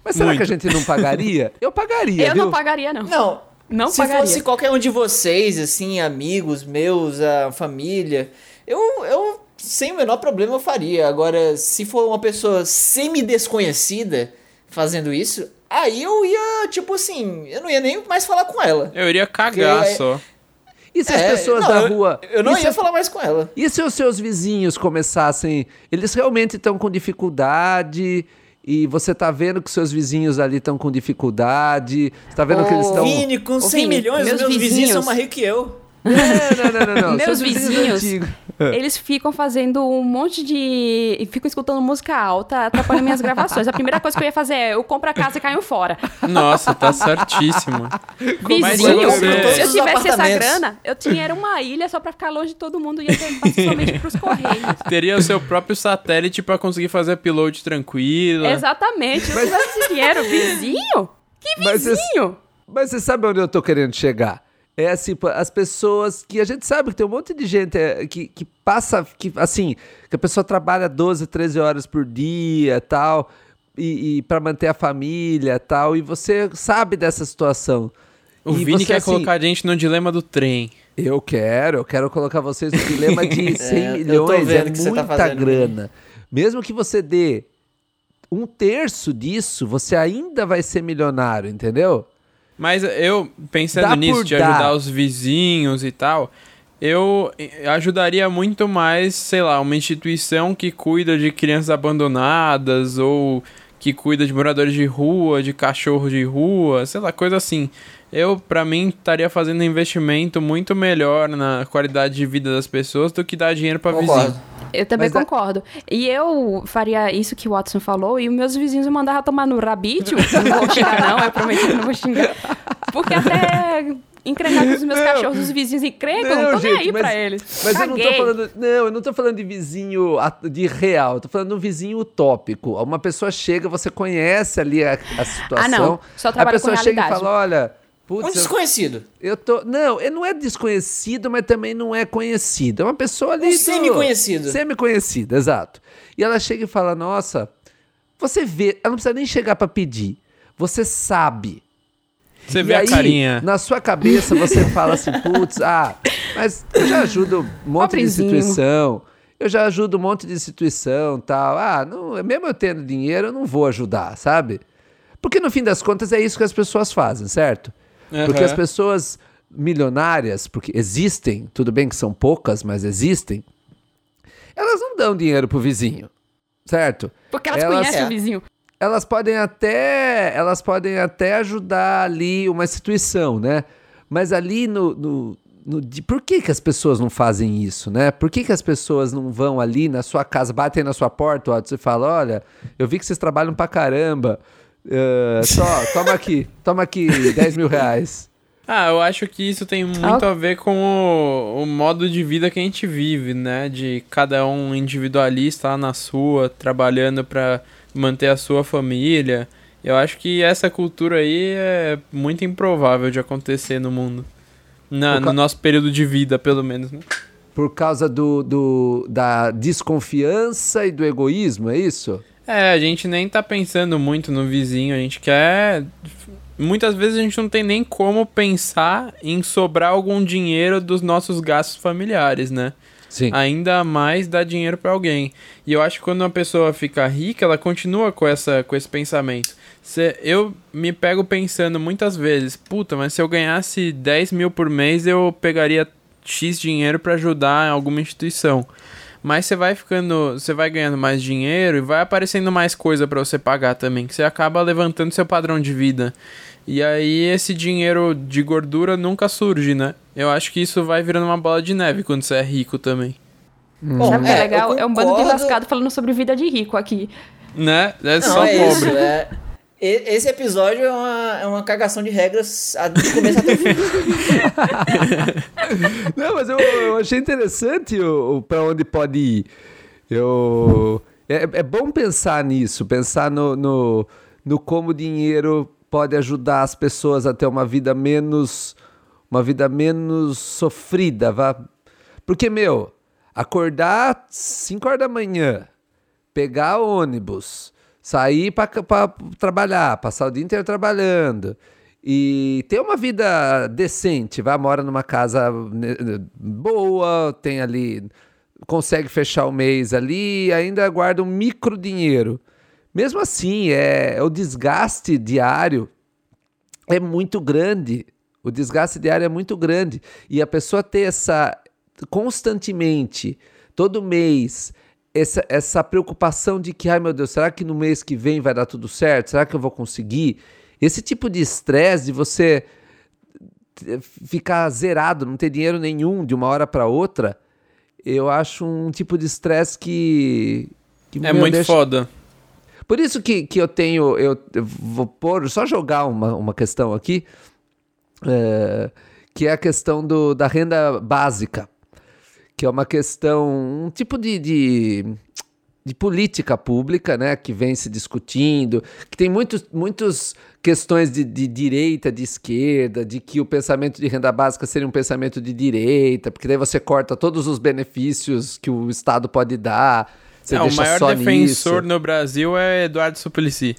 Mas será Muito. que a gente não pagaria? Eu pagaria, Eu viu? não pagaria, não. Não. Não se pagaria. fosse qualquer um de vocês, assim, amigos meus, a família, eu, eu sem o menor problema eu faria. Agora, se for uma pessoa semi-desconhecida fazendo isso, aí eu ia, tipo assim, eu não ia nem mais falar com ela. Eu iria cagar é- só. E se as É, pessoas não, da eu- rua. Eu não se ia as- falar mais com ela. E se os seus vizinhos começassem. Eles realmente estão com dificuldade. E você tá vendo que seus vizinhos ali estão com dificuldade. Você tá vendo que eles estão. Vini, com Ô, 100 Vini, milhões, meus meus, meus vizinhos são vizinhos- mais ricos que eu. Não, não, não, não. Meus vizinhos, antigos. eles ficam fazendo um monte de. e ficam escutando música alta, atrapalhando minhas gravações. A primeira coisa que eu ia fazer é: eu compro a casa e caio fora. Nossa, tá certíssimo. Mas Vizinho, se eu tivesse essa grana, eu tinha era uma ilha só pra ficar longe de todo mundo e ia ter principalmente pros correios. Teria o seu próprio satélite pra conseguir fazer upload tranquilo. Exatamente. Se eu tivesse esse dinheiro, vizinho? Que Mas vizinho? Mas você sabe onde eu tô querendo chegar? É assim, as pessoas que a gente sabe que tem um monte de gente é, que, que passa, que assim, que a pessoa trabalha 12, 13 horas por dia tal, e, e para manter a família tal, e você sabe dessa situação. O E Vini você, quer assim, colocar a gente no dilema do trem. Eu quero, eu quero colocar vocês no dilema de 100 eu tô milhões, é tá muita fazendo, grana. Mesmo que você dê um terço disso, você ainda vai ser milionário, entendeu? Mas eu, pensando Dá nisso, de dar. ajudar os vizinhos e tal, eu eh, ajudaria muito mais, sei lá, uma instituição que cuida de crianças abandonadas ou que cuida de moradores de rua, de cachorros de rua, sei lá, coisa assim. Eu, pra mim, estaria fazendo um investimento muito melhor na qualidade de vida das pessoas do que dar dinheiro pra Concordo. vizinho. Eu também Mas a- concordo. E eu faria isso que o Watson falou e os meus vizinhos me mandavam tomar no rabítio. Não vou xingar, não, eu prometi que não vou xingar. Porque até encrencar com os meus Não. cachorros, os vizinhos encrencam, não tô nem aí pra eles. Mas eu não tô Caguei. falando. Não, eu não tô falando de vizinho a- de real, eu tô falando de um vizinho utópico. Uma pessoa chega, você conhece ali a, a situação. Ah, não. Só a trabalha pessoa com chega e fala: olha. Um Putz, eu, desconhecido. eu tô. Não, ele não é desconhecido, mas também não é conhecido. É uma pessoa ali. Um do- semi-conhecido. Semi-conhecido, exato. E ela chega e fala: Nossa, você vê. Ela não precisa nem chegar pra pedir. Você sabe. Você E vê aí, a carinha. Na sua cabeça você fala assim, putz, ah, mas eu já ajudo um monte de Pobrezinho. instituição. Eu já ajudo um monte de instituição tal. Ah, não, mesmo eu tendo dinheiro, eu não vou ajudar, sabe? Porque no fim das contas é isso que as pessoas fazem, certo? Porque Aham. as pessoas milionárias, porque existem, tudo bem que são poucas, mas existem, elas não dão dinheiro pro vizinho, certo? Porque elas, Elas- conhecem É. o vizinho. Elas podem até elas podem até ajudar ali uma instituição, né? Mas ali no, no, no de- por que, que as pessoas não fazem isso, né? Por que, que as pessoas não vão ali na sua casa, batem na sua porta, ó, você fala, olha, eu vi que vocês trabalham pra caramba, eh, só, toma aqui, toma aqui 10 mil reais. Ah, eu acho que isso tem muito a ver com o, o modo de vida que a gente vive, né? De cada um individualista lá na sua, trabalhando pra manter a sua família. Eu acho que essa cultura aí é muito improvável de acontecer no mundo. Na, no nosso período de vida, pelo menos, né? Por causa do, do, da desconfiança e do egoísmo, é isso? É, a gente nem tá pensando muito no vizinho, a gente quer. Muitas vezes a gente não tem nem como pensar em sobrar algum dinheiro dos nossos gastos familiares, né? Sim. Ainda mais dar dinheiro pra alguém. E eu acho que quando uma pessoa fica rica, ela continua com, essa, com esse pensamento. Se, eu me pego pensando muitas vezes, puta, mas se eu ganhasse 10 mil por mês, eu pegaria X dinheiro pra ajudar alguma instituição. Mas você vai ficando, você vai ganhando mais dinheiro e vai aparecendo mais coisa pra você pagar também, que você acaba levantando seu padrão de vida. E aí esse dinheiro de gordura nunca surge, né? Eu acho que isso vai virando uma bola de neve quando você é rico também. Bom, Sabe o que é é, legal? É um bando de lascado falando sobre vida de rico aqui. Né? É Não, só é pobre. isso. É... Esse episódio é uma, é uma cagação de regras a- do começo até o fim. Não, mas eu, eu achei interessante o, o para onde pode ir. Eu, é, é bom pensar nisso, pensar no, no, no como o dinheiro pode ajudar as pessoas a ter uma vida menos uma vida menos sofrida, vá. Porque meu, acordar 5 horas da manhã, pegar ônibus, sair para trabalhar, passar o dia inteiro trabalhando e ter uma vida decente, vai mora numa casa né, boa, tem ali consegue fechar o mês ali, ainda guarda um micro dinheiro. Mesmo assim, é o desgaste diário é muito grande. O desgaste diário é muito grande. E a pessoa ter essa constantemente, todo mês, essa, essa preocupação de que, ai meu Deus, será que no mês que vem vai dar tudo certo? Será que eu vou conseguir? Esse tipo de estresse de você ficar zerado, não ter dinheiro nenhum de uma hora para outra, eu acho um tipo de estresse que, que É muito deixa- foda. por isso que, que eu tenho. Eu, eu vou pôr, só jogar uma, uma questão aqui, é, que é a questão do, da renda básica, que é uma questão, um tipo de, de, de política pública, né, que vem se discutindo, que tem muitos, muitas questões de, de direita, de esquerda, de que o pensamento de renda básica seria um pensamento de direita, porque daí você corta todos os benefícios que o Estado pode dar. Você É, o deixa maior só defensor nisso. no Brasil é Eduardo Suplicy.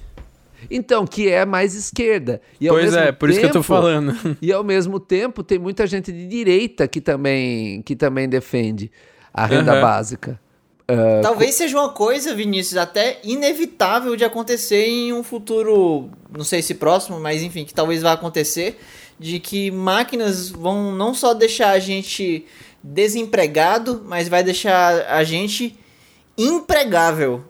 Então, que é mais esquerda. E ao Pois mesmo é, por isso que eu tô tempo- falando. E ao mesmo tempo tem muita gente de direita que também, que também defende a renda Aham. básica. Talvez seja uma coisa, Vinícius, até inevitável de acontecer em um futuro, não sei se próximo, mas enfim, que talvez vá acontecer, de que máquinas vão não só deixar a gente desempregado, mas vai deixar a gente empregável.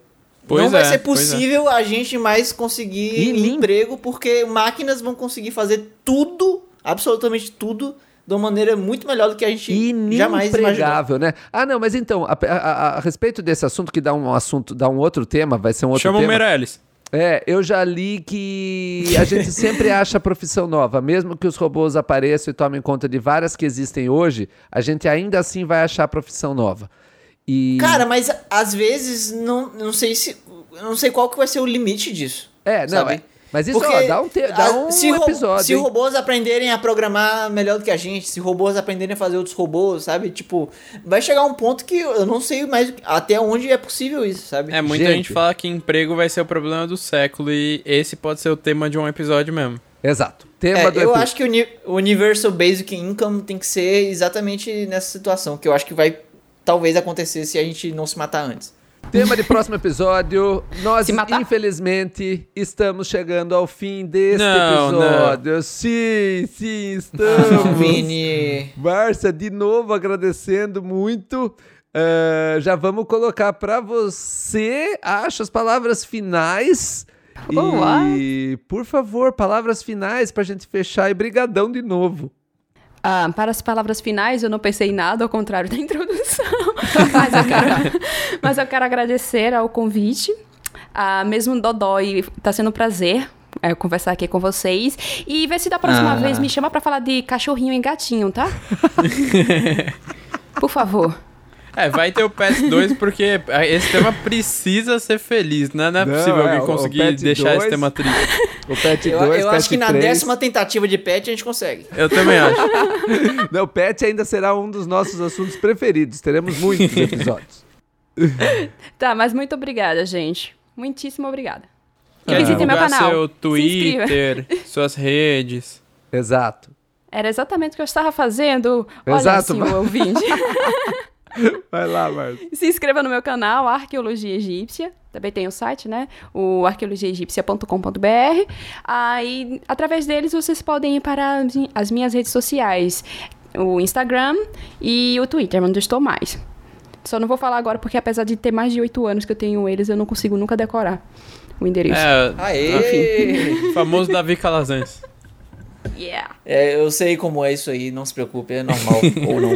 Pois não vai é, ser é. possível a gente mais conseguir E lim- emprego, porque máquinas vão conseguir fazer tudo, absolutamente tudo, de uma maneira muito melhor do que a gente jamais imaginou. Né? Ah, não, mas então, a, a- a- a respeito desse assunto, que dá um assunto, dá um outro tema, vai ser um outro Chama o tema. Meirelles. É, eu já li que a gente sempre acha profissão nova, mesmo que os robôs apareçam e tomem conta de várias que existem hoje, a gente ainda assim vai achar profissão nova. E Cara, mas às vezes não, não sei se. eu Não sei qual que vai ser o limite disso. é, não, sabe? é. Mas isso Porque ó, dá um, te- dá a- um se episódio. Se hein? robôs aprenderem a programar melhor do que a gente, se robôs aprenderem a fazer outros robôs, sabe? Tipo, vai chegar um ponto que eu não sei mais até onde é possível isso, sabe? É, muita Gente. gente fala que emprego vai ser o problema do século e esse pode ser o tema de um episódio mesmo. Exato. Tema É, do eu acho que o Universal Basic Income tem que ser exatamente nessa situação, que eu acho que vai talvez acontecer se a gente não se matar antes. Tema de próximo episódio. Nós, infelizmente, estamos chegando ao fim deste Não, episódio. Sim, sim, Ah, estamos. Vini. Márcia, de novo agradecendo muito. Ah, já vamos colocar para você, acho, as palavras finais. Oh, E, por favor, palavras finais pra gente fechar e brigadão de novo. Ah, para as palavras finais, eu não pensei em nada, ao contrário da introdução. mas, eu quero, mas eu quero agradecer ao convite. Ah, mesmo Dodói, tá sendo um prazer é, conversar aqui com vocês. E ver se da próxima Ah. vez me chama pra falar de cachorrinho e gatinho, tá? Por favor. É, vai ter o Pet 2 porque esse tema precisa ser feliz, né? Não é Não, possível é, alguém o- o conseguir deixar 2 esse tema triste. O Pet Eu, 2, eu Pet acho que na 3. décima tentativa de pet a gente consegue. Eu também acho. Não, o Pet ainda será um dos nossos assuntos preferidos. Teremos muitos episódios. Tá, mas muito obrigada, gente. Muitíssimo obrigada. E Quer visitem meu canal. seu Se inscreva. Twitter, suas redes. Exato. Era exatamente o que eu estava fazendo. Olha, Exato, senhor mas- ouvinte. Vai lá, Márcia. Se inscreva no meu canal, Arqueologia Egípcia. Também tem o site, né? O arqueologiaegípcia.com.br. Aí, através deles, vocês podem ir para as mi- as minhas redes sociais. O Instagram e o Twitter, onde eu estou mais. Só não vou falar agora, porque apesar de ter mais de oito anos que eu tenho eles, eu não consigo nunca decorar o endereço. É, Aê! o famoso Davi Calazans. Yeah! É, eu sei como é isso aí, não se preocupe, é normal. ou não.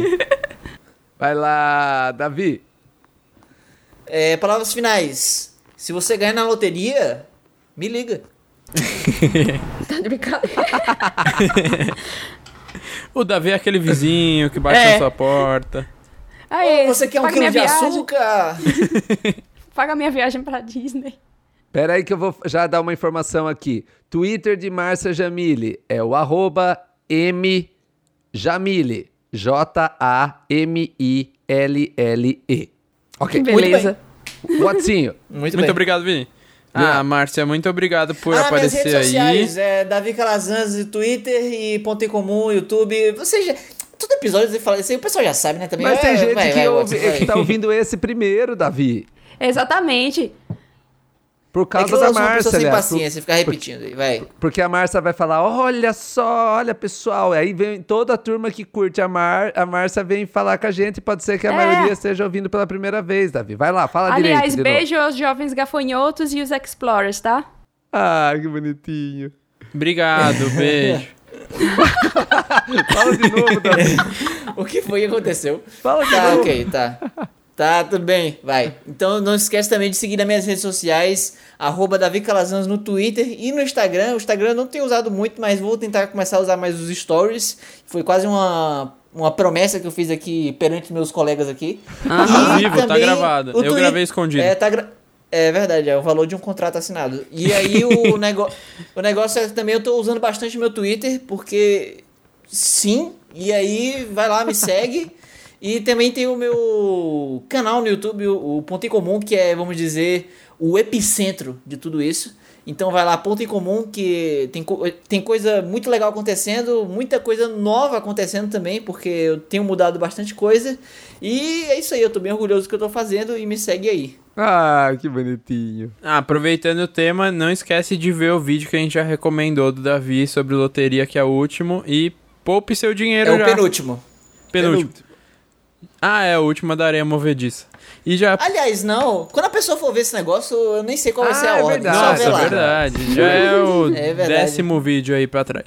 Vai lá, Davi. É, palavras finais. Se você ganhar na loteria, me liga. Tá de brincadeira. O Davi é aquele vizinho que bate É. na sua porta. Aê, você quer um paga quilo minha de viagem. açúcar? Paga minha viagem pra Disney. Pera aí que eu vou já dar uma informação aqui. Twitter de Márcia Jamile é o arroba mjamile. J-A-M-I-L-L-E. Ok. Beleza. Watsinho. Muito, Muito obrigado, Vini. Ah. Ah, Márcia, muito obrigado por ah, minhas aparecer redes aí. sociais, é Davi Calazans, Twitter e Ponto em Comum, YouTube. Você já... Todo episódio você fala isso aí, o pessoal já sabe, né? Também. Mas tem É, gente vai, que, vai, ouve- vai. que tá ouvindo esse primeiro, Davi. Exatamente. Por É causa que eu da sou uma Márcia, pessoa sem aliás, por- paciência, ficar repetindo aí, vai. Porque a Márcia vai falar, olha só, olha pessoal. Aí vem toda a turma que curte a Mar, a Márcia vem falar com a gente. Pode ser que a É. maioria esteja ouvindo pela primeira vez, Davi. Vai lá, fala Aliás, direito. de beijo aos jovens gafanhotos e os explorers, tá? novo. Ah, que bonitinho. Obrigado, beijo. Fala de novo, Davi. O que foi que aconteceu? Fala de Tá, novo. ok, tá. Tá, tudo bem, vai. Então não esquece também de seguir nas minhas redes sociais, arroba Davi Calazans no Twitter e no Instagram. O Instagram eu não tenho usado muito, mas vou tentar começar a usar mais os stories. Foi quase uma, uma promessa que eu fiz aqui perante meus colegas aqui. Ao E vivo, tá gravado. Eu Twitter- gravei escondido. É, tá gra- é verdade, é o valor de um contrato assinado. E aí o, nego... o negócio é que também eu tô usando bastante meu Twitter, porque sim, e aí vai lá, me segue. E também tem o meu canal no YouTube, o, o Ponto em Comum, que é, vamos dizer, o epicentro de tudo isso. Então vai lá, Ponto em Comum, que tem, tem coisa muito legal acontecendo, muita coisa nova acontecendo também, porque eu tenho mudado bastante coisa. E é isso aí, eu tô bem orgulhoso do que eu tô fazendo e me segue aí. Ah, que bonitinho. Ah, aproveitando o tema, não esquece de ver o vídeo que a gente já recomendou do Davi sobre loteria, que é o último, e poupe seu dinheiro É o já. penúltimo. Penúltimo. Ah, é, o último da areia movediça. E já... Aliás, não, quando a pessoa for ver esse negócio, eu nem sei qual vai Ah, ser a é ordem. verdade, Nossa, é verdade. Já é o É verdade. décimo vídeo aí pra trás.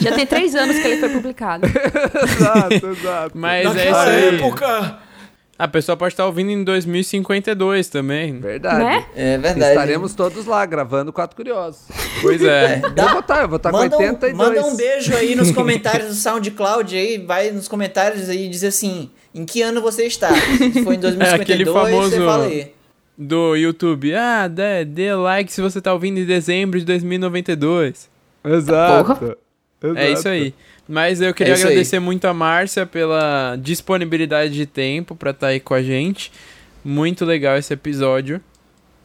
Já tem três anos que ele foi publicado. exato, exato. Mas é isso Naquela aí. época. A pessoa pode estar ouvindo em 2052 também. Verdade. Né? É verdade. Estaremos todos lá gravando Quatro Curiosos. Pois é. Dá- Eu vou estar, eu vou estar com Manda um, 82. manda um beijo aí nos comentários do SoundCloud aí, vai nos comentários aí e diz assim, em que ano você está? Se foi em 2052, É aquele você famoso- fala aí. Do YouTube. Ah, dê, dê like se você tá ouvindo em dezembro de 2092. Exato. É isso aí. Mas eu queria É isso aí. agradecer muito a Márcia pela disponibilidade de tempo pra estar aí com a gente. Muito legal esse episódio.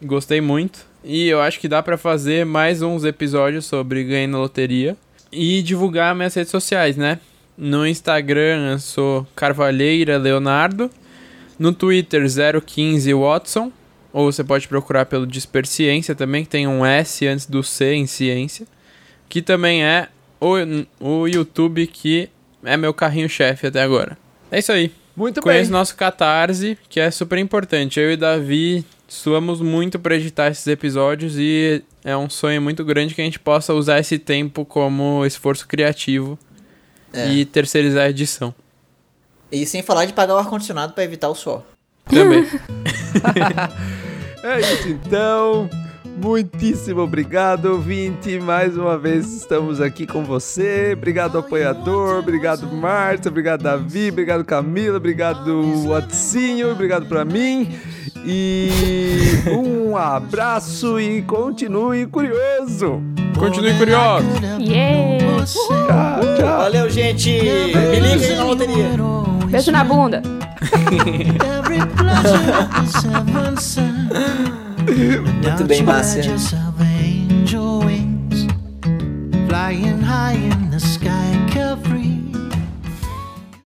Gostei muito. E eu acho que dá pra fazer mais uns episódios sobre ganhar na loteria. E divulgar minhas redes sociais, né? No Instagram eu sou Carvalheira Leonardo. No Twitter 015 Watson. Ou você pode procurar pelo Disperciência também, que tem um S antes do C em ciência. Que também é o, o YouTube que é meu carrinho-chefe até agora. É isso aí. Muito Conheço bem. nosso Catarse, que é super importante. Eu e Davi suamos muito pra editar esses episódios e é um sonho muito grande que a gente possa usar esse tempo como esforço criativo É. e terceirizar a edição. E sem falar de pagar o ar-condicionado pra evitar o suor. Também. É isso então. Muitíssimo obrigado, ouvinte. Mais uma vez estamos aqui com você. Obrigado, apoiador. Obrigado, Márcia. Obrigado, Davi. Obrigado, Camila. Obrigado, Watsinho. Obrigado pra mim. E um abraço e continue curioso. Continue curioso. Yeah! Tchau, tchau. Valeu, gente! Me liga na loteria. Beijo na bunda. Muito bem, Márcia. Flying high in the sky.